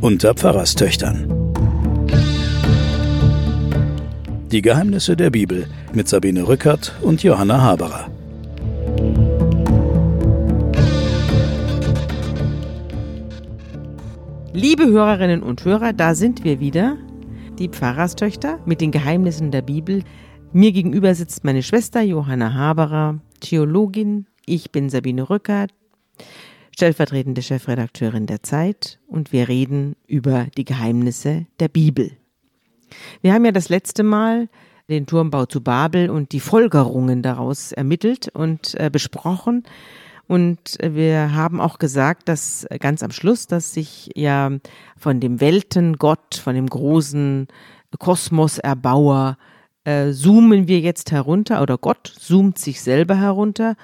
Unter Pfarrerstöchtern. Die Geheimnisse der Bibel mit Sabine Rückert und Johanna Haberer. Liebe Hörerinnen und Hörer, da sind wir wieder, die Pfarrerstöchter mit den Geheimnissen der Bibel. Mir gegenüber sitzt meine Schwester Johanna Haberer, Theologin. Ich bin Sabine Rückert, stellvertretende Chefredakteurin der Zeit und wir reden über die Geheimnisse der Bibel. Wir haben ja das letzte Mal den Turmbau zu Babel und die Folgerungen daraus ermittelt und äh, besprochen. Und wir haben auch gesagt, dass ganz am Schluss, dass sich ja von dem Weltengott, von dem großen Kosmoserbauer, äh, zoomen wir jetzt herunter oder Gott zoomt sich selber herunter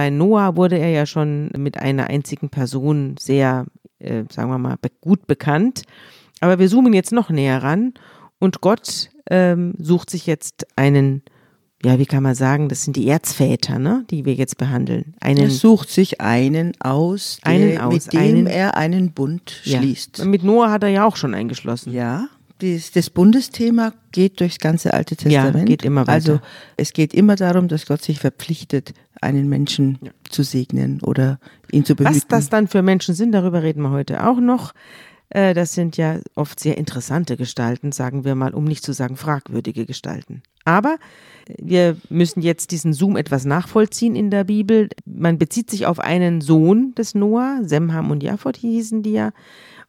bei Noah wurde er ja schon mit einer einzigen Person sehr, äh, sagen wir mal, gut bekannt. Aber wir zoomen jetzt noch näher ran und Gott ähm, sucht sich jetzt einen, ja, wie kann man sagen, das sind die Erzväter, ne, die wir jetzt behandeln. Einen, er sucht sich einen aus, der, einen aus mit dem einen, er einen Bund schließt. Ja. Mit Noah hat er ja auch schon eingeschlossen. Ja, das, das Bundesthema geht durchs ganze Alte Testament. Ja, geht immer weiter. Also es geht immer darum, dass Gott sich verpflichtet, einen Menschen ja. zu segnen oder ihn zu behüten. Was das dann für Menschen sind, darüber reden wir heute auch noch. Äh, das sind ja oft sehr interessante Gestalten, sagen wir mal, um nicht zu sagen fragwürdige Gestalten. Aber wir müssen jetzt diesen Zoom etwas nachvollziehen in der Bibel. Man bezieht sich auf einen Sohn des Noah, Semham und Japhot hießen die ja.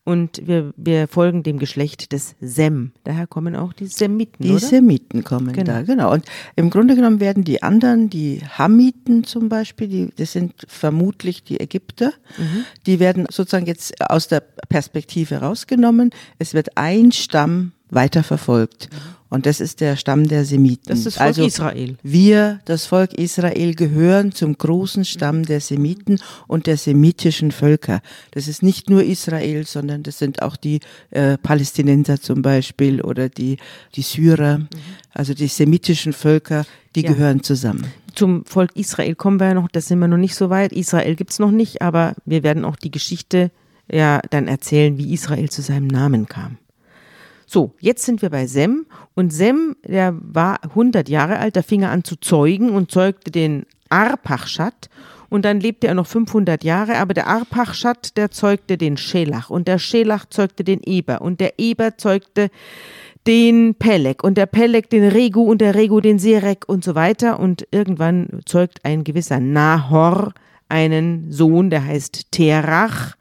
Und wir, wir folgen dem Geschlecht des Sem. Daher kommen auch die Semiten. Die oder? Semiten kommen genau. da, genau. Und im Grunde genommen werden die anderen, die Hamiten zum Beispiel, die, das sind vermutlich die Ägypter, mhm. die werden sozusagen jetzt aus der Perspektive rausgenommen. Es wird ein Stamm weiterverfolgt. Mhm. Und das ist der Stamm der Semiten. Das ist das Volk also Israel. Wir, das Volk Israel, gehören zum großen Stamm der Semiten und der semitischen Völker. Das ist nicht nur Israel, sondern das sind auch die äh, Palästinenser zum Beispiel oder die, die Syrer. Mhm. Also die semitischen Völker, die ja. gehören zusammen. Zum Volk Israel kommen wir ja noch, da sind wir noch nicht so weit. Israel gibt's noch nicht, aber wir werden auch die Geschichte ja dann erzählen, wie Israel zu seinem Namen kam. So, jetzt sind wir bei Sem. Und Sem, der war 100 Jahre alt, da fing er an zu zeugen und zeugte den Arpachschat. Und dann lebte er noch 500 Jahre, aber der Arpachschat, der zeugte den Schelach. Und der Schelach zeugte den Eber. Und der Eber zeugte den Pelek. Und der Pelek den Regu und der Regu den Serek und so weiter. Und irgendwann zeugt ein gewisser Nahor einen Sohn, der heißt Terach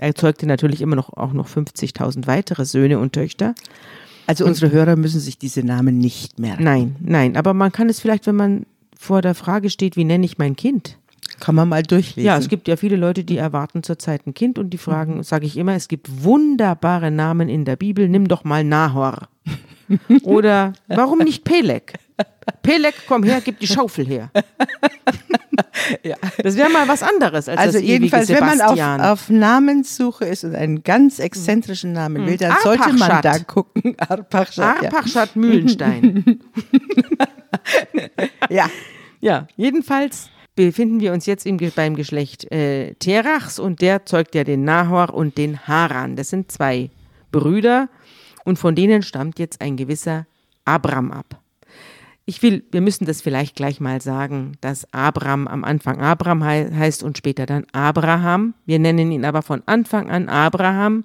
er zeugte natürlich immer noch auch noch 50.000 weitere Söhne und Töchter. Also unsere Hörer müssen sich diese Namen nicht merken. Nein, nein, aber man kann es vielleicht, wenn man vor der Frage steht, wie nenne ich mein Kind? Kann man mal durchlesen. Ja, es gibt ja viele Leute, die erwarten zurzeit ein Kind und die fragen, sage ich immer, es gibt wunderbare Namen in der Bibel, nimm doch mal Nahor. Oder warum nicht Pelek? Pelek, komm her, gib die Schaufel her. ja. Das wäre mal was anderes als also das jedenfalls, wenn man auf, auf, Namenssuche ist und einen ganz exzentrischen Namen will, dann Arpachschat. sollte man da gucken. Arpachschat, Arpachschat ja. Mühlenstein. ja. Ja, jedenfalls befinden wir uns jetzt im, beim Geschlecht äh, Terachs und der zeugt ja den Nahor und den Haran. Das sind zwei Brüder und von denen stammt jetzt ein gewisser Abram ab. Ich will, wir müssen das vielleicht gleich mal sagen, dass Abraham am Anfang Abraham he heißt und später dann Abraham. Wir nennen ihn aber von Anfang an Abraham.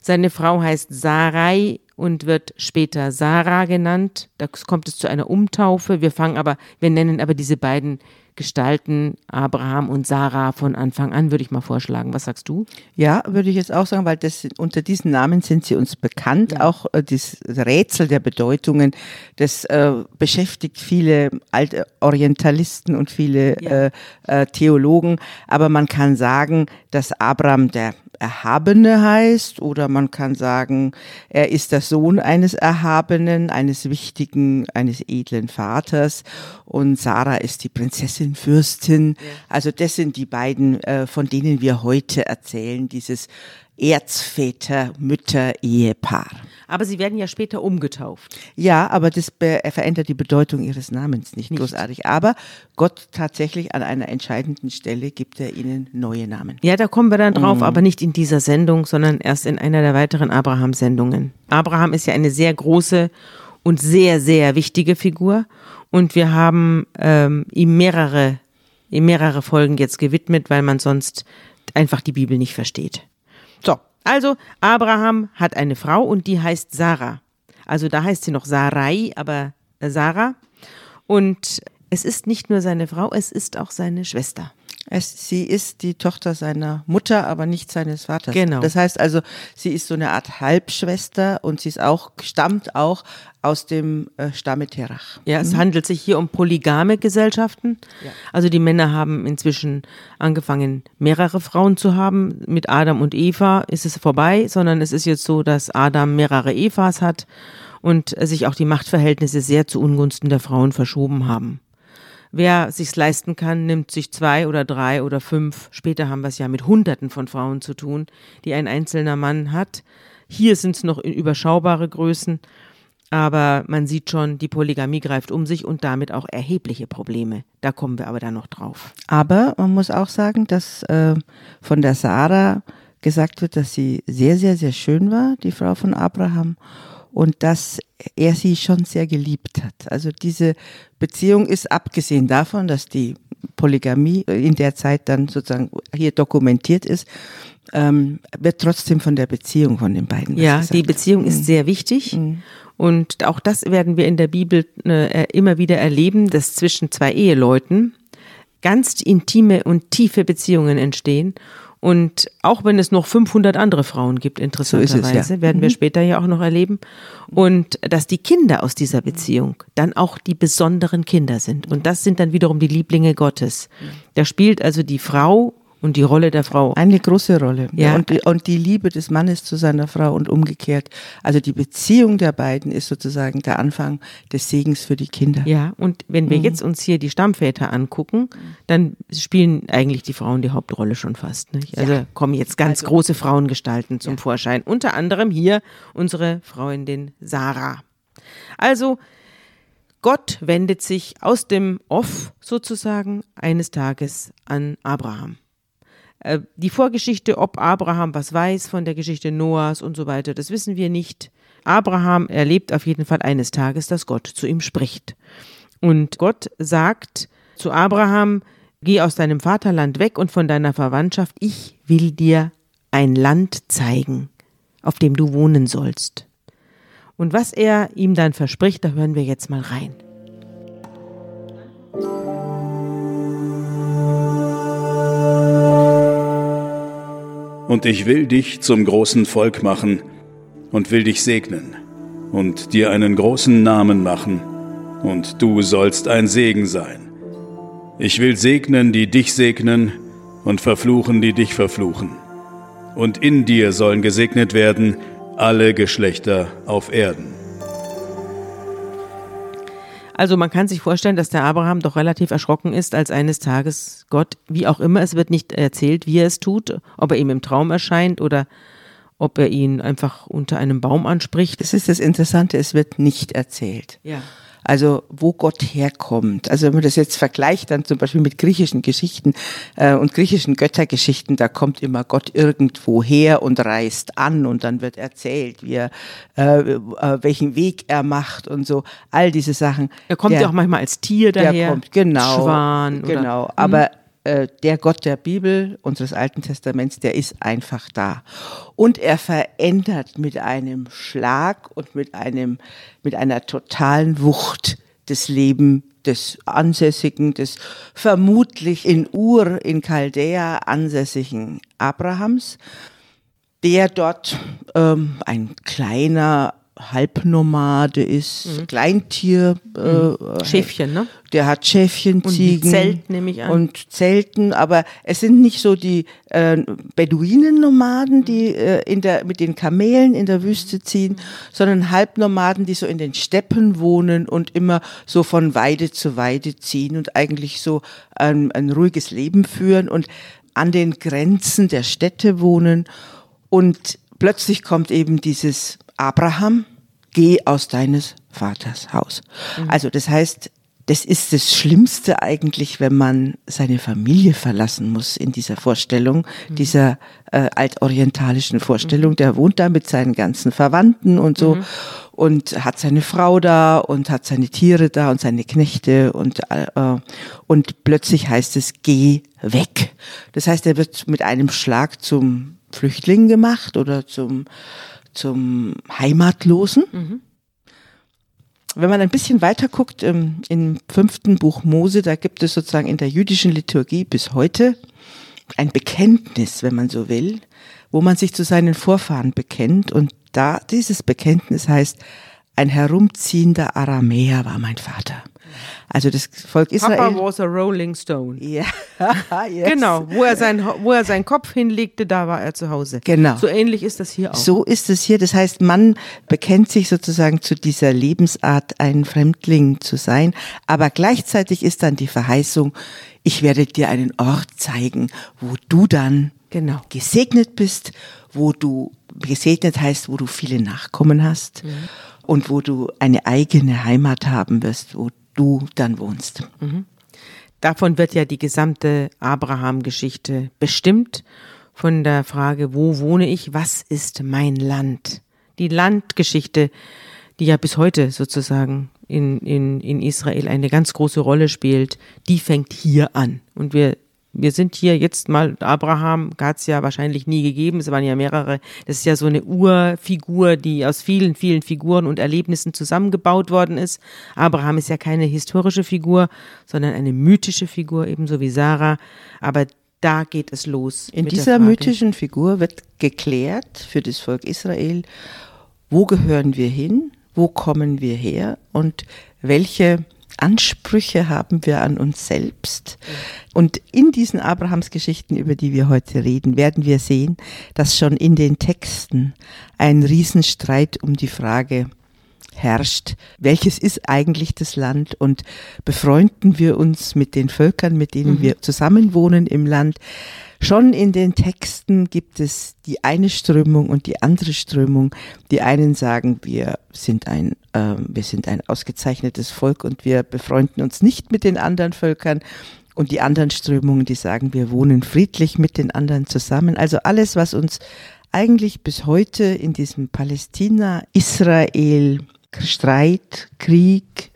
Seine Frau heißt Sarai und wird später Sarah genannt. Da kommt es zu einer Umtaufe. Wir fangen aber, wir nennen aber diese beiden gestalten Abraham und Sarah von Anfang an, würde ich mal vorschlagen. Was sagst du? Ja, würde ich jetzt auch sagen, weil das, unter diesen Namen sind sie uns bekannt. Ja. Auch äh, das Rätsel der Bedeutungen, das äh, beschäftigt viele alte Orientalisten und viele ja. äh, äh, Theologen. Aber man kann sagen, dass Abraham der Erhabene heißt oder man kann sagen, er ist der Sohn eines Erhabenen, eines wichtigen, eines edlen Vaters und Sarah ist die Prinzessin Fürstin, Fürstin. Also das sind die beiden, äh, von denen wir heute erzählen, dieses Erzväter, Mütter, Ehepaar. Aber sie werden ja später umgetauft. Ja, aber das verändert die Bedeutung ihres Namens nicht, nicht, großartig. Aber Gott tatsächlich an einer entscheidenden Stelle gibt er ihnen neue Namen. Ja, da kommen wir dann drauf, mhm. aber nicht in dieser Sendung, sondern erst in einer der weiteren Abraham-Sendungen. Abraham ist ja eine sehr große und sehr, sehr wichtige Figur. Und wir haben ähm, ihm mehrere, ihm mehrere Folgen jetzt gewidmet, weil man sonst einfach die Bibel nicht versteht. So, also Abraham hat eine Frau und die heißt Sarah. Also da heißt sie noch Sarai, aber äh, Sarah. Und es ist nicht nur seine Frau, es ist auch seine Schwester. Es, sie ist die Tochter seiner Mutter, aber nicht seines Vaters. Genau. Das heißt also, sie ist so eine Art Halbschwester und sie ist auch, stammt auch aus dem äh, Stamme Terach. Ja, es mhm. handelt sich hier um polygame Gesellschaften. Ja. Also die Männer haben inzwischen angefangen, mehrere Frauen zu haben. Mit Adam und Eva ist es vorbei, sondern es ist jetzt so, dass Adam mehrere Evas hat und sich auch die Machtverhältnisse sehr zu Ungunsten der Frauen verschoben haben. Wer sich's leisten kann, nimmt sich zwei oder drei oder fünf. Später haben wir es ja mit Hunderten von Frauen zu tun, die ein einzelner Mann hat. Hier sind es noch überschaubare Größen, aber man sieht schon, die Polygamie greift um sich und damit auch erhebliche Probleme. Da kommen wir aber dann noch drauf. Aber man muss auch sagen, dass äh, von der Sarah gesagt wird, dass sie sehr, sehr, sehr schön war, die Frau von Abraham und dass er sie schon sehr geliebt hat. Also diese Beziehung ist abgesehen davon, dass die Polygamie in der Zeit dann sozusagen hier dokumentiert ist, ähm, wird trotzdem von der Beziehung von den beiden. Ja, die Beziehung mhm. ist sehr wichtig. Mhm. Und auch das werden wir in der Bibel äh, immer wieder erleben, dass zwischen zwei Eheleuten ganz intime und tiefe Beziehungen entstehen. Und auch wenn es noch 500 andere Frauen gibt, interessanterweise, so ja. werden wir mhm. später ja auch noch erleben. Und dass die Kinder aus dieser Beziehung dann auch die besonderen Kinder sind. Und das sind dann wiederum die Lieblinge Gottes. Da spielt also die Frau und die Rolle der Frau. Eine große Rolle. Ja. Und, die, und die Liebe des Mannes zu seiner Frau und umgekehrt. Also die Beziehung der beiden ist sozusagen der Anfang des Segens für die Kinder. Ja, und wenn wir mhm. jetzt uns hier die Stammväter angucken, dann spielen eigentlich die Frauen die Hauptrolle schon fast. Nicht? Also ja. kommen jetzt ganz also, große Frauengestalten zum ja. Vorschein. Unter anderem hier unsere Freundin Sarah. Also, Gott wendet sich aus dem Off sozusagen eines Tages an Abraham. Äh, die Vorgeschichte, ob Abraham was weiß von der Geschichte Noahs und so weiter, das wissen wir nicht. Abraham erlebt auf jeden Fall eines Tages, dass Gott zu ihm spricht. Und Gott sagt zu Abraham, geh aus deinem Vaterland weg und von deiner Verwandtschaft, ich will dir ein Land zeigen, auf dem du wohnen sollst. Und was er ihm dann verspricht, da hören wir jetzt mal rein. Und ich will dich zum großen Volk machen und will dich segnen und dir einen großen Namen machen, und du sollst ein Segen sein. Ich will segnen, die dich segnen, und verfluchen, die dich verfluchen. Und in dir sollen gesegnet werden alle Geschlechter auf Erden. Also man kann sich vorstellen, dass der Abraham doch relativ erschrocken ist, als eines Tages Gott, wie auch immer, es wird nicht erzählt, wie er es tut, ob er ihm im Traum erscheint oder ob er ihn einfach unter einem Baum anspricht. Das ist das Interessante, es wird nicht erzählt. Ja. Also wo Gott herkommt. Also wenn man das jetzt vergleicht dann zum Beispiel mit griechischen Geschichten äh, und griechischen Göttergeschichten, da kommt immer Gott irgendwo her und reist an und dann wird erzählt, wie er, äh, äh, welchen Weg er macht und so. All diese Sachen. Er kommt der, ja auch manchmal als Tier daher. Der kommt, genau. Schwan. Genau. Oder, Aber hm. Äh, der Gott der Bibel, unseres Alten Testaments, der ist einfach da. Und er verändert mit einem Schlag und mit einem, mit einer totalen Wucht das Leben des ansässigen, des vermutlich in Ur, in Chaldea ansässigen Abrahams, der dort ähm, ein kleiner Halbnomade ist, mhm. Kleintier. Äh, Schäfchen, ne? Der hat Schäfchen, und Ziegen. Zelt nehme ich an. Und Zelten, aber es sind nicht so die äh, Beduinen-Nomaden, die äh, in der, mit den Kamelen in der Wüste ziehen, sondern Halbnomaden, die so in den Steppen wohnen und immer so von Weide zu Weide ziehen und eigentlich so ein, ein ruhiges Leben führen und an den Grenzen der Städte wohnen. Und plötzlich kommt eben dieses Abraham, geh aus deines Vaters Haus. Mhm. Also das heißt, das ist das Schlimmste eigentlich, wenn man seine Familie verlassen muss in dieser Vorstellung, mhm. dieser äh, altorientalischen Vorstellung. Mhm. Der wohnt da mit seinen ganzen Verwandten und so mhm. und hat seine Frau da und hat seine Tiere da und seine Knechte und, äh, und plötzlich heißt es, geh weg. Das heißt, er wird mit einem Schlag zum Flüchtling gemacht oder zum zum Heimatlosen. Mhm. Wenn man ein bisschen weiter guckt, im, im fünften Buch Mose, da gibt es sozusagen in der jüdischen Liturgie bis heute ein Bekenntnis, wenn man so will, wo man sich zu seinen Vorfahren bekennt. Und da dieses Bekenntnis heißt, ein herumziehender Aramäer war mein Vater. Also das Volk Israel. Papa was a Rolling Stone. Ja, yes. genau. Wo er, sein, wo er seinen Kopf hinlegte, da war er zu Hause. Genau. So ähnlich ist das hier auch. So ist es hier. Das heißt, man bekennt sich sozusagen zu dieser Lebensart, ein Fremdling zu sein. Aber gleichzeitig ist dann die Verheißung, ich werde dir einen Ort zeigen, wo du dann genau. gesegnet bist, wo du gesegnet heißt, wo du viele Nachkommen hast. Mhm und wo du eine eigene Heimat haben wirst, wo du dann wohnst. Mhm. Davon wird ja die gesamte Abraham-Geschichte bestimmt von der Frage, wo wohne ich, was ist mein Land? Die Landgeschichte, die ja bis heute sozusagen in, in, in Israel eine ganz große Rolle spielt, die fängt hier an. Und wir wir sind hier jetzt mal, Abraham hat es ja wahrscheinlich nie gegeben, es waren ja mehrere, das ist ja so eine Urfigur, die aus vielen, vielen Figuren und Erlebnissen zusammengebaut worden ist. Abraham ist ja keine historische Figur, sondern eine mythische Figur, ebenso wie Sarah, aber da geht es los. In dieser mythischen Figur wird geklärt für das Volk Israel, wo gehören wir hin, wo kommen wir her und welche Ansprüche haben wir an uns selbst. Und in diesen Abrahamsgeschichten, über die wir heute reden, werden wir sehen, dass schon in den Texten ein Riesenstreit um die Frage herrscht, welches ist eigentlich das Land und befreunden wir uns mit den Völkern, mit denen mhm. wir zusammenwohnen im Land. Schon in den Texten gibt es die eine Strömung und die andere Strömung. Die einen sagen, wir sind ein, äh, wir sind ein ausgezeichnetes Volk und wir befreunden uns nicht mit den anderen Völkern. Und die anderen Strömungen, die sagen, wir wohnen friedlich mit den anderen zusammen. Also alles, was uns eigentlich bis heute in diesem Palästina, Israel, Streit, Krieg,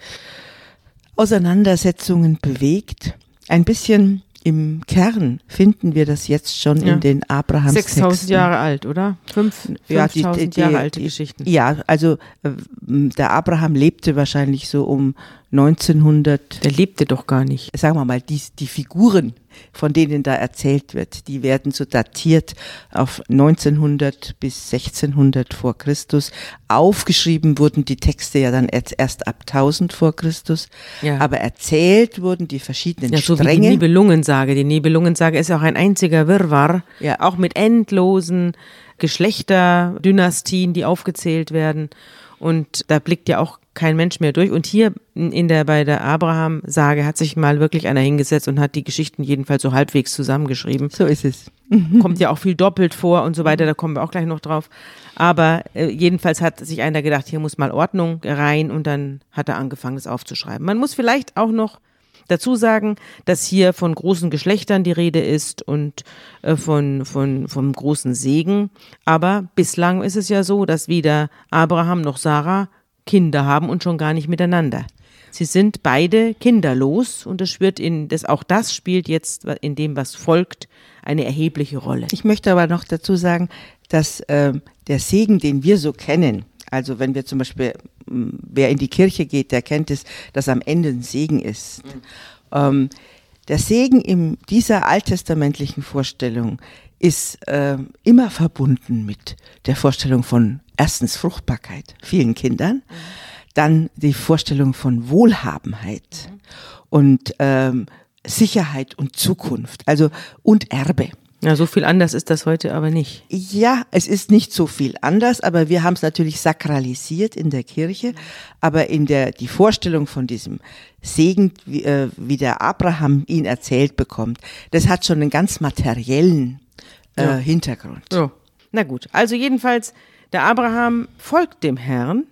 Auseinandersetzungen bewegt, ein bisschen im Kern finden wir das jetzt schon ja. in den Abrahams 6000 Jahre alt, oder? 5, ja, 5000 Jahre alte Geschichten. Ja, also äh, der Abraham lebte wahrscheinlich so um 1900. Der lebte doch gar nicht. Sagen wir mal, die, die Figuren, von denen da erzählt wird, die werden so datiert auf 1900 bis 1600 vor Christus. Aufgeschrieben wurden die Texte ja dann erst ab 1000 vor Christus. Ja. Aber erzählt wurden die verschiedenen ja, so Stränge. Wie die Nibelungensage. Die Nibelungensage ist auch ein einziger Wirrwarr. Ja. Auch mit endlosen Geschlechterdynastien, die aufgezählt werden. Und da blickt ja auch kein Mensch mehr durch. Und hier in der, bei der Abraham-Sage hat sich mal wirklich einer hingesetzt und hat die Geschichten jedenfalls so halbwegs zusammengeschrieben. So ist es. Kommt ja auch viel doppelt vor und so weiter, da kommen wir auch gleich noch drauf. Aber äh, jedenfalls hat sich einer gedacht, hier muss mal Ordnung rein und dann hat er angefangen, es aufzuschreiben. Man muss vielleicht auch noch dazu sagen, dass hier von großen Geschlechtern die Rede ist und äh, von, von, vom großen Segen. Aber bislang ist es ja so, dass weder Abraham noch Sarah Kinder haben und schon gar nicht miteinander. Sie sind beide kinderlos und das wird in das auch das spielt jetzt in dem was folgt eine erhebliche Rolle. Ich möchte aber noch dazu sagen, dass äh, der Segen, den wir so kennen, also wenn wir zum Beispiel, wer in die Kirche geht, der kennt es, dass am Ende ein Segen ist. Mhm. Ähm, der Segen in dieser alttestamentlichen Vorstellung ist äh, immer verbunden mit der Vorstellung von erstens Fruchtbarkeit, vielen Kindern, dann die Vorstellung von Wohlhabenheit und ähm, Sicherheit und Zukunft, also und Erbe. Ja, so viel anders ist das heute aber nicht. Ja, es ist nicht so viel anders, aber wir haben es natürlich sakralisiert in der Kirche. Aber in der die Vorstellung von diesem Segen, wie, äh, wie der Abraham ihn erzählt bekommt, das hat schon einen ganz materiellen äh, Ja. Hintergrund. So. Na gut, also jedenfalls, der Abraham folgt dem Herrn.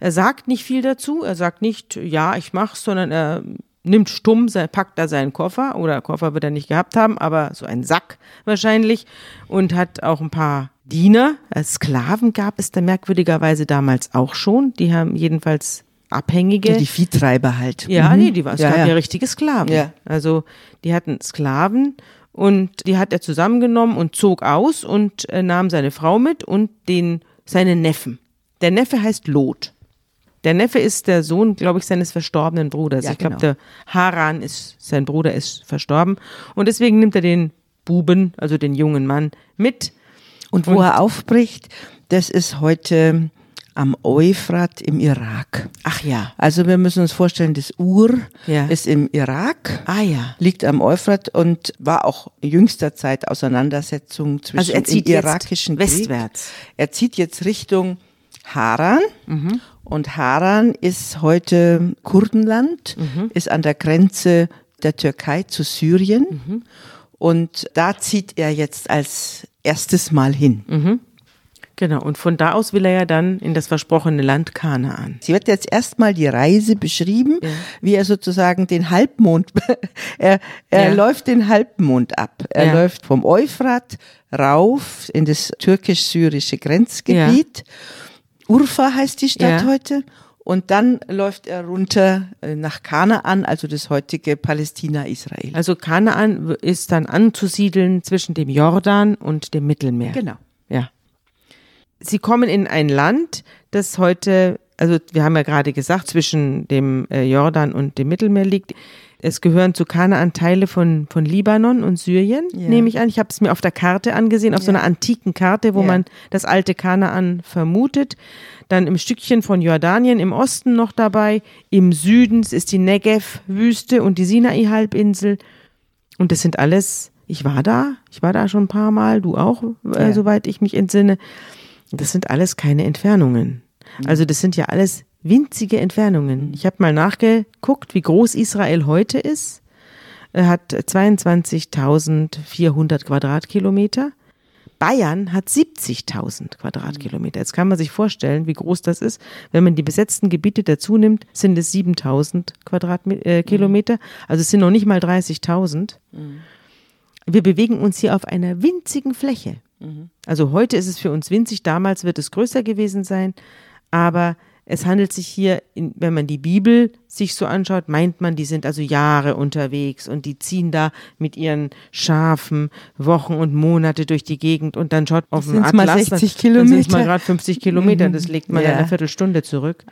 Er sagt nicht viel dazu. Er sagt nicht, ja, ich mach's, sondern er nimmt stumm, packt da seinen Koffer oder Koffer wird er nicht gehabt haben, aber so einen Sack wahrscheinlich und hat auch ein paar Diener. Äh, Sklaven gab es da merkwürdigerweise damals auch schon. Die haben jedenfalls Abhängige. Die Viehtreiber halt. Ja, Mhm. nee, die war, es ja, gab ja. ja. richtige Sklaven. Ja. Also die hatten Sklaven und die hat er zusammengenommen und zog aus und äh, nahm seine Frau mit und den seinen Neffen. Der Neffe heißt Lot. Der Neffe ist der Sohn, glaube ich, seines verstorbenen Bruders. Ja, ich glaube, genau. der Haran ist, sein Bruder ist verstorben. Und deswegen nimmt er den Buben, also den jungen Mann, mit. Und wo er aufbricht, das ist heute am Euphrat im Irak. Ach ja. Also wir müssen uns vorstellen, das Ur Ja. ist im Irak. Ah ja. liegt am Euphrat und war auch in jüngster Zeit Auseinandersetzung zwischen Also er zieht im jetzt irakischen Krieg. westwärts. Er zieht jetzt Richtung Haran Mhm. und Haran ist heute Kurdenland, Mhm. ist an der Grenze der Türkei zu Syrien Mhm. und da zieht er jetzt als erstes Mal hin. Genau. Und von da aus will er ja dann in das versprochene Land Kanaan. Sie wird jetzt erstmal die Reise beschrieben, wie er sozusagen den Halbmond, er, er Ja. läuft den Halbmond ab. Er Ja. läuft vom Euphrat rauf in das türkisch-syrische Grenzgebiet. Urfa heißt die Stadt Ja. heute. Und dann läuft er runter äh, nach Kanaan, also das heutige Palästina-Israel. Also Kanaan ist dann anzusiedeln zwischen dem Jordan und dem Mittelmeer. Genau. Sie kommen in ein Land, das heute, also wir haben ja gerade gesagt, zwischen dem äh, Jordan und dem Mittelmeer liegt. Es gehören zu Kanaan Teile von, von Libanon und Syrien, Ja. nehme ich an. Ich habe es mir auf der Karte angesehen, auf so einer antiken Karte, wo Ja. man das alte Kanaan vermutet. Dann im Stückchen von Jordanien im Osten noch dabei. Im Süden ist die Negev-Wüste und die Sinai-Halbinsel. Und das sind alles, ich war da, ich war da schon ein paar Mal, du auch, äh, soweit ich mich entsinne. Das sind alles keine Entfernungen. Also das sind ja alles winzige Entfernungen. Ich habe mal nachgeguckt, wie groß Israel heute ist. Er hat 22.400 Quadratkilometer. Bayern hat 70.000 Quadratkilometer. Jetzt kann man sich vorstellen, wie groß das ist. Wenn man die besetzten Gebiete dazu nimmt, sind es 7.000 Quadratkilometer. Also es sind noch nicht mal 30.000. Wir bewegen uns hier auf einer winzigen Fläche. Also heute ist es für uns winzig, damals wird es größer gewesen sein, aber es handelt sich hier, in, wenn man die Bibel sich so anschaut, meint man, die sind also Jahre unterwegs und die ziehen da mit ihren Schafen Wochen und Monate durch die Gegend und dann schaut auf den sind's mal Atlas, 60 dann sind es Kilometer. mal gerade 50 Kilometer, das legt man in Ja. einer Viertelstunde zurück.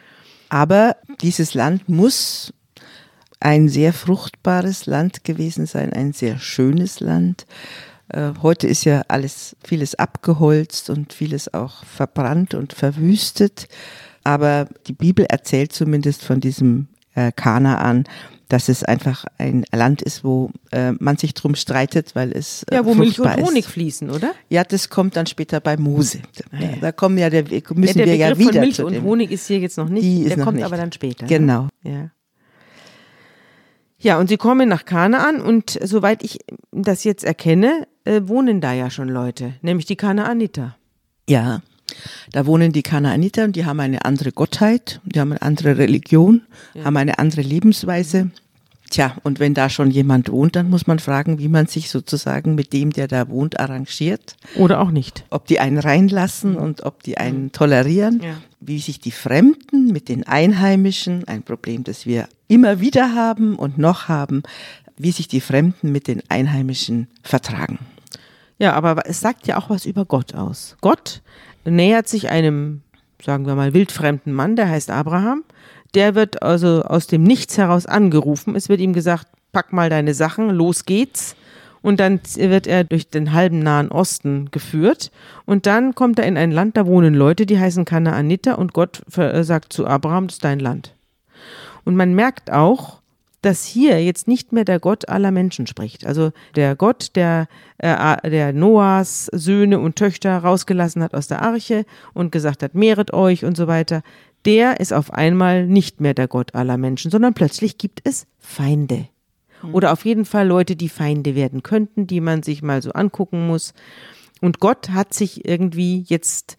Aber dieses Land muss ein sehr fruchtbares Land gewesen sein, ein sehr schönes Land. Äh, Heute ist ja alles, vieles abgeholzt und vieles auch verbrannt und verwüstet. Aber die Bibel erzählt zumindest von diesem äh, Kanaan, dass es einfach ein Land ist, wo äh, man sich drum streitet, weil es äh, Ja, wo Milch und Honig ist. fließen, oder? Ja, das kommt dann später bei Mose. Ja, da kommen ja, der, müssen Ja, der wir ja wieder von Milch und. Honig ist hier jetzt noch nicht, Die ist der kommt nicht. aber dann später. ne? Genau. Ja. Ja, und sie kommen nach Kanaan und soweit ich das jetzt erkenne, äh, wohnen da ja schon Leute, nämlich die Kanaaniter. Ja, da wohnen die Kanaaniter und die haben eine andere Gottheit, die haben eine andere Religion, haben eine andere Lebensweise. Tja, und wenn da schon jemand wohnt, dann muss man fragen, wie man sich sozusagen mit dem, der da wohnt, arrangiert. Oder auch nicht. Ob die einen reinlassen und ob die einen tolerieren. Ja. Wie sich die Fremden mit den Einheimischen, ein Problem, das wir immer wieder haben und noch haben, wie sich die Fremden mit den Einheimischen vertragen. Ja, aber es sagt ja auch was über Gott aus. Gott nähert sich einem, sagen wir mal, wildfremden Mann, der heißt Abraham. Der wird also aus dem Nichts heraus angerufen. Es wird ihm gesagt, pack mal deine Sachen, los geht's. Und dann wird er durch den halben Nahen Osten geführt. Und dann kommt er in ein Land, da wohnen Leute, die heißen Kanaaniter. Und Gott sagt zu Abraham, das ist dein Land. Und man merkt auch, dass hier jetzt nicht mehr der Gott aller Menschen spricht. Also der Gott, der, äh, der Noahs Söhne und Töchter rausgelassen hat aus der Arche und gesagt hat, mehret euch und so weiter, der ist auf einmal nicht mehr der Gott aller Menschen, sondern plötzlich gibt es Feinde. Hm. Oder auf jeden Fall Leute, die Feinde werden könnten, die man sich mal so angucken muss. Und Gott hat sich irgendwie jetzt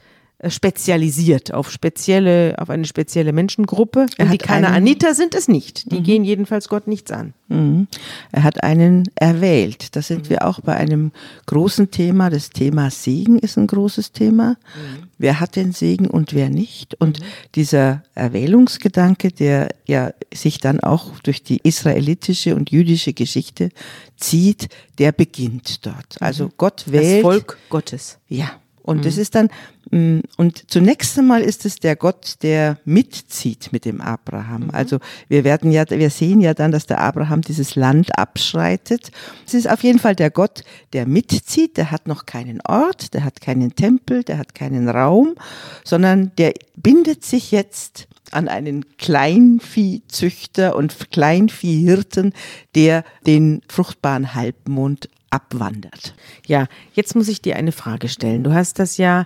spezialisiert auf spezielle, auf eine spezielle Menschengruppe. Und die Kanaaniter sind es nicht. Die mhm. gehen jedenfalls Gott nichts an. Mhm. Er hat einen erwählt. Da sind mhm. wir auch bei einem großen Thema. Das Thema Segen ist ein großes Thema. Mhm. Wer hat den Segen und wer nicht? Und mhm. dieser Erwählungsgedanke, der ja sich dann auch durch die israelitische und jüdische Geschichte zieht, der beginnt dort. Also mhm. Gott wählt. Das Volk Gottes. Ja. Und mhm. das ist dann, mm, und zunächst einmal ist es der Gott, der mitzieht mit dem Abraham. Mhm. Also wir werden ja, wir sehen ja dann, dass der Abraham dieses Land abschreitet. Es ist auf jeden Fall der Gott, der mitzieht. Der hat noch keinen Ort, der hat keinen Tempel, der hat keinen Raum, sondern der bindet sich jetzt an einen Kleinviehzüchter und Kleinviehhirten, der den fruchtbaren Halbmond abwandert. Ja, jetzt muss ich dir eine Frage stellen. Du hast das ja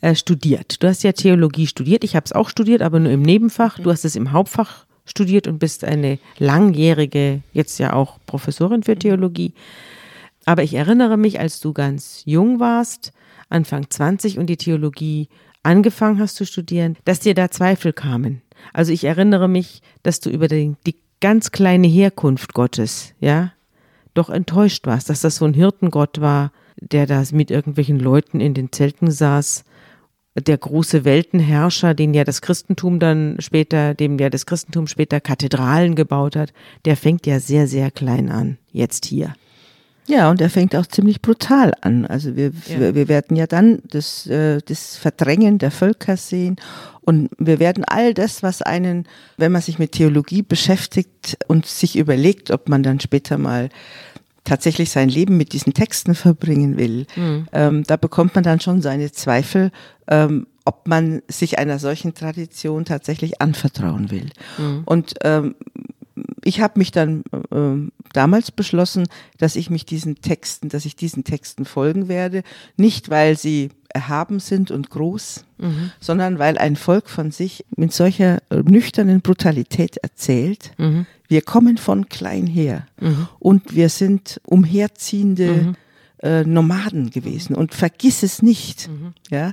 äh, studiert. Du hast ja Theologie studiert. Ich habe es auch studiert, aber nur im Nebenfach. Du hast es im Hauptfach studiert und bist eine langjährige, jetzt ja auch Professorin für Theologie. Aber ich erinnere mich, als du ganz jung warst, Anfang 20 und die Theologie angefangen hast zu studieren, dass dir da Zweifel kamen. Also ich erinnere mich, dass du über die, die ganz kleine Herkunft Gottes, ja, doch enttäuscht warst, dass das so ein Hirtengott war, der da mit irgendwelchen Leuten in den Zelten saß, der große Weltenherrscher, den ja das Christentum dann später, dem ja das Christentum später Kathedralen gebaut hat, der fängt ja sehr, sehr klein an, jetzt hier. Ja, und er fängt auch ziemlich brutal an. Also wir, ja. wir werden ja dann das, äh, das Verdrängen der Völker sehen und wir werden all das, was einen, wenn man sich mit Theologie beschäftigt und sich überlegt, ob man dann später mal tatsächlich sein Leben mit diesen Texten verbringen will, mhm. ähm, da bekommt man dann schon seine Zweifel, ähm, ob man sich einer solchen Tradition tatsächlich anvertrauen will. Mhm. Und ähm, ich habe mich dann äh, damals beschlossen, dass ich mich diesen Texten, dass ich diesen Texten folgen werde, nicht weil sie erhaben sind und groß, mhm. sondern weil ein Volk von sich mit solcher nüchternen Brutalität erzählt. Mhm. Wir kommen von klein her mhm. und wir sind umherziehende mhm. äh, Nomaden gewesen und vergiss es nicht. Mhm. Ja. ja.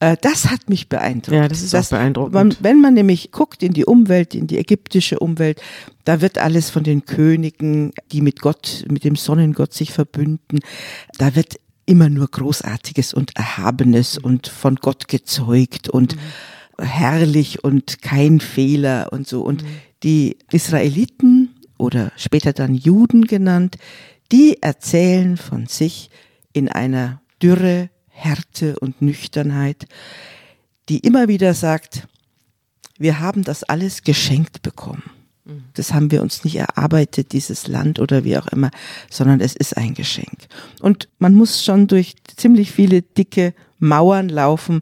Äh, das hat mich beeindruckt. Ja, das ist das, beeindruckend. Man, wenn man nämlich guckt in die Umwelt, in die ägyptische Umwelt, da wird alles von den Königen, die mit Gott, mit dem Sonnengott sich verbünden, da wird immer nur Großartiges und Erhabenes und von Gott gezeugt und mhm. herrlich und kein Fehler und so. Und mhm. die Israeliten oder später dann Juden genannt, die erzählen von sich in einer Dürre, Härte und Nüchternheit, die immer wieder sagt, wir haben das alles geschenkt bekommen. Das haben wir uns nicht erarbeitet, dieses Land oder wie auch immer, sondern es ist ein Geschenk. Und man muss schon durch ziemlich viele dicke Mauern laufen,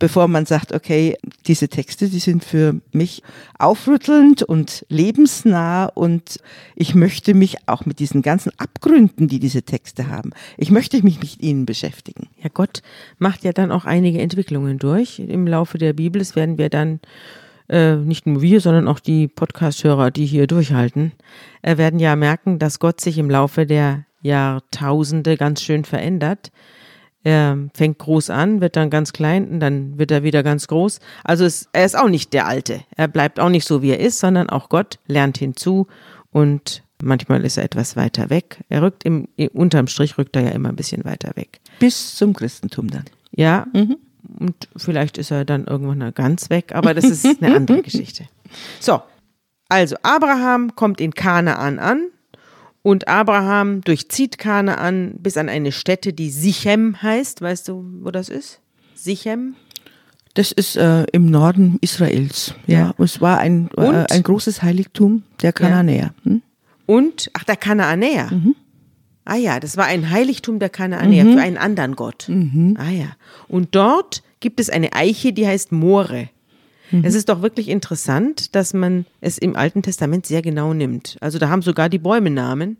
bevor man sagt, okay, diese Texte, die sind für mich aufrüttelnd und lebensnah und ich möchte mich auch mit diesen ganzen Abgründen, die diese Texte haben, ich möchte mich mit ihnen beschäftigen. Ja, Gott macht ja dann auch einige Entwicklungen durch im Laufe der Bibel. Das werden wir dann äh, nicht nur wir, sondern auch die Podcast-Hörer, die hier durchhalten, äh, werden ja merken, dass Gott sich im Laufe der Jahrtausende ganz schön verändert. Er fängt groß an, wird dann ganz klein und dann wird er wieder ganz groß. Also es, er ist auch nicht der Alte. Er bleibt auch nicht so, wie er ist, sondern auch Gott lernt hinzu und manchmal ist er etwas weiter weg. Er rückt im, unterm Strich rückt er ja immer ein bisschen weiter weg. Bis zum Christentum dann. Ja. Mhm. Und vielleicht ist er dann irgendwann ganz weg, aber das ist eine andere Geschichte. So. Also Abraham kommt in Kanaan an und Abraham durchzieht Kanaan bis an eine Stätte, die Sichem heißt. Weißt du, wo das ist? Sichem? Das ist äh, im Norden Israels. Ja, ja. es war ein, äh, ein großes Heiligtum der Kanaanäer. Hm? Und, ach, der Kanaanäer. Mhm. Ah ja, das war ein Heiligtum der Kanaanäer für einen anderen Gott. Ah ja. Und dort gibt es eine Eiche, die heißt More. Es ist doch wirklich interessant, dass man es im Alten Testament sehr genau nimmt. Also da haben sogar die Bäume Namen.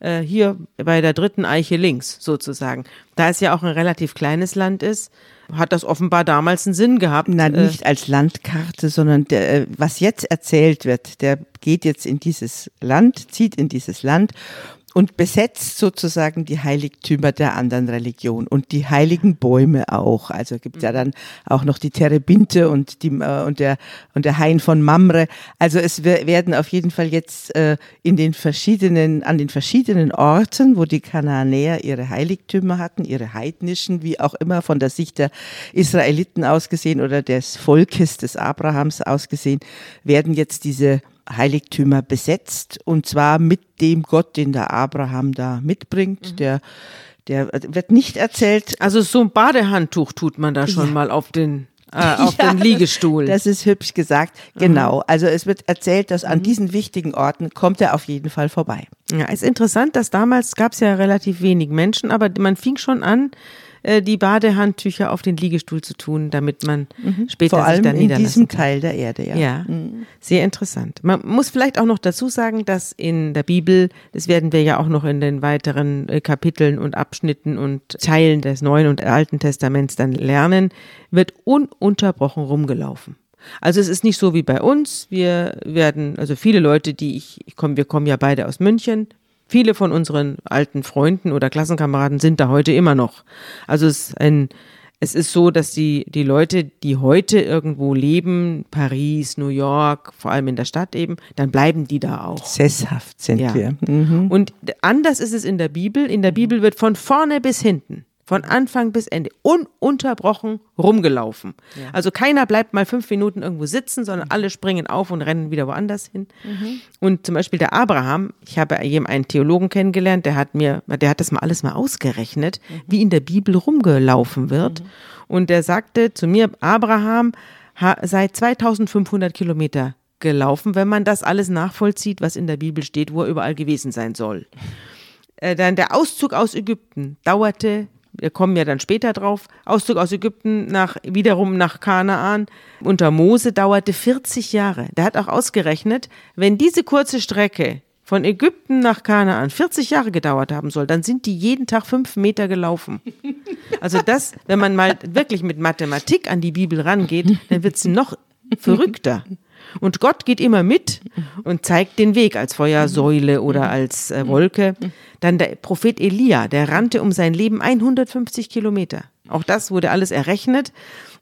Äh, hier bei der dritten Eiche links sozusagen. Da es ja auch ein relativ kleines Land ist, hat das offenbar damals einen Sinn gehabt. Na, Äh, nicht als Landkarte, sondern der, äh, was jetzt erzählt wird, der geht jetzt in dieses Land, zieht in dieses Land und besetzt sozusagen die Heiligtümer der anderen Religion und die heiligen Bäume auch. Also gibt ja dann auch noch die Terebinte und die äh, und der und der Hain von Mamre. Also es wer- werden auf jeden Fall jetzt äh, in den verschiedenen an den verschiedenen Orten, wo die Kanaanäer ihre Heiligtümer hatten, ihre heidnischen, wie auch immer von der Sicht der Israeliten ausgesehen oder des Volkes des Abrahams ausgesehen, werden jetzt diese Heiligtümer besetzt und zwar mit dem Gott, den der Abraham da mitbringt. Der, der wird nicht erzählt. Also so ein Badehandtuch tut man da schon Ja. mal auf den, äh, auf Ja, den Liegestuhl. Das ist hübsch gesagt. Genau. Also es wird erzählt, dass an diesen wichtigen Orten kommt er auf jeden Fall vorbei. Ja, ist interessant, dass damals gab es ja relativ wenig Menschen, aber man fing schon an, äh, die Badehandtücher auf den Liegestuhl zu tun, damit man später Mhm. Vor allem sich dann in diesem kann. Teil der Erde, ja. Ja, sehr interessant. Man muss vielleicht auch noch dazu sagen, dass in der Bibel, das werden wir ja auch noch in den weiteren äh, Kapiteln und Abschnitten und Teilen des Neuen und Alten Testaments dann lernen, wird ununterbrochen rumgelaufen. Also es ist nicht so wie bei uns. Wir werden, also viele Leute, die ich, ich komm, wir kommen ja beide aus München. Viele von unseren alten Freunden oder Klassenkameraden sind da heute immer noch. Also es ist ein, es ist so, dass die, die Leute, die heute irgendwo leben, Paris, New York, vor allem in der Stadt eben, dann bleiben die da auch. Sesshaft sind Ja. wir. Mhm. Und anders ist es in der Bibel. In der Bibel wird von vorne bis hinten, von Anfang bis Ende, ununterbrochen rumgelaufen. Also keiner bleibt mal fünf Minuten irgendwo sitzen, sondern alle springen auf und rennen wieder woanders hin. Und zum Beispiel der Abraham, ich habe eben einen Theologen kennengelernt, der hat mir, der hat das mal alles mal ausgerechnet, wie in der Bibel rumgelaufen wird. Und der sagte zu mir, Abraham ha- sei 2500 Kilometer gelaufen, wenn man das alles nachvollzieht, was in der Bibel steht, wo er überall gewesen sein soll. Äh, dann der Auszug aus Ägypten dauerte, wir kommen ja dann später drauf, Auszug aus Ägypten nach, wiederum nach Kanaan unter Mose dauerte 40 Jahre. Der hat auch ausgerechnet, wenn diese kurze Strecke von Ägypten nach Kanaan 40 Jahre gedauert haben soll, dann sind die jeden Tag fünf Meter gelaufen. Also das, wenn man mal wirklich mit Mathematik an die Bibel rangeht, dann wird sie noch verrückter. Und Gott geht immer mit und zeigt den Weg als Feuersäule oder als äh, Wolke. Dann der Prophet Elia, der rannte um sein Leben 150 Kilometer. Auch das wurde alles errechnet.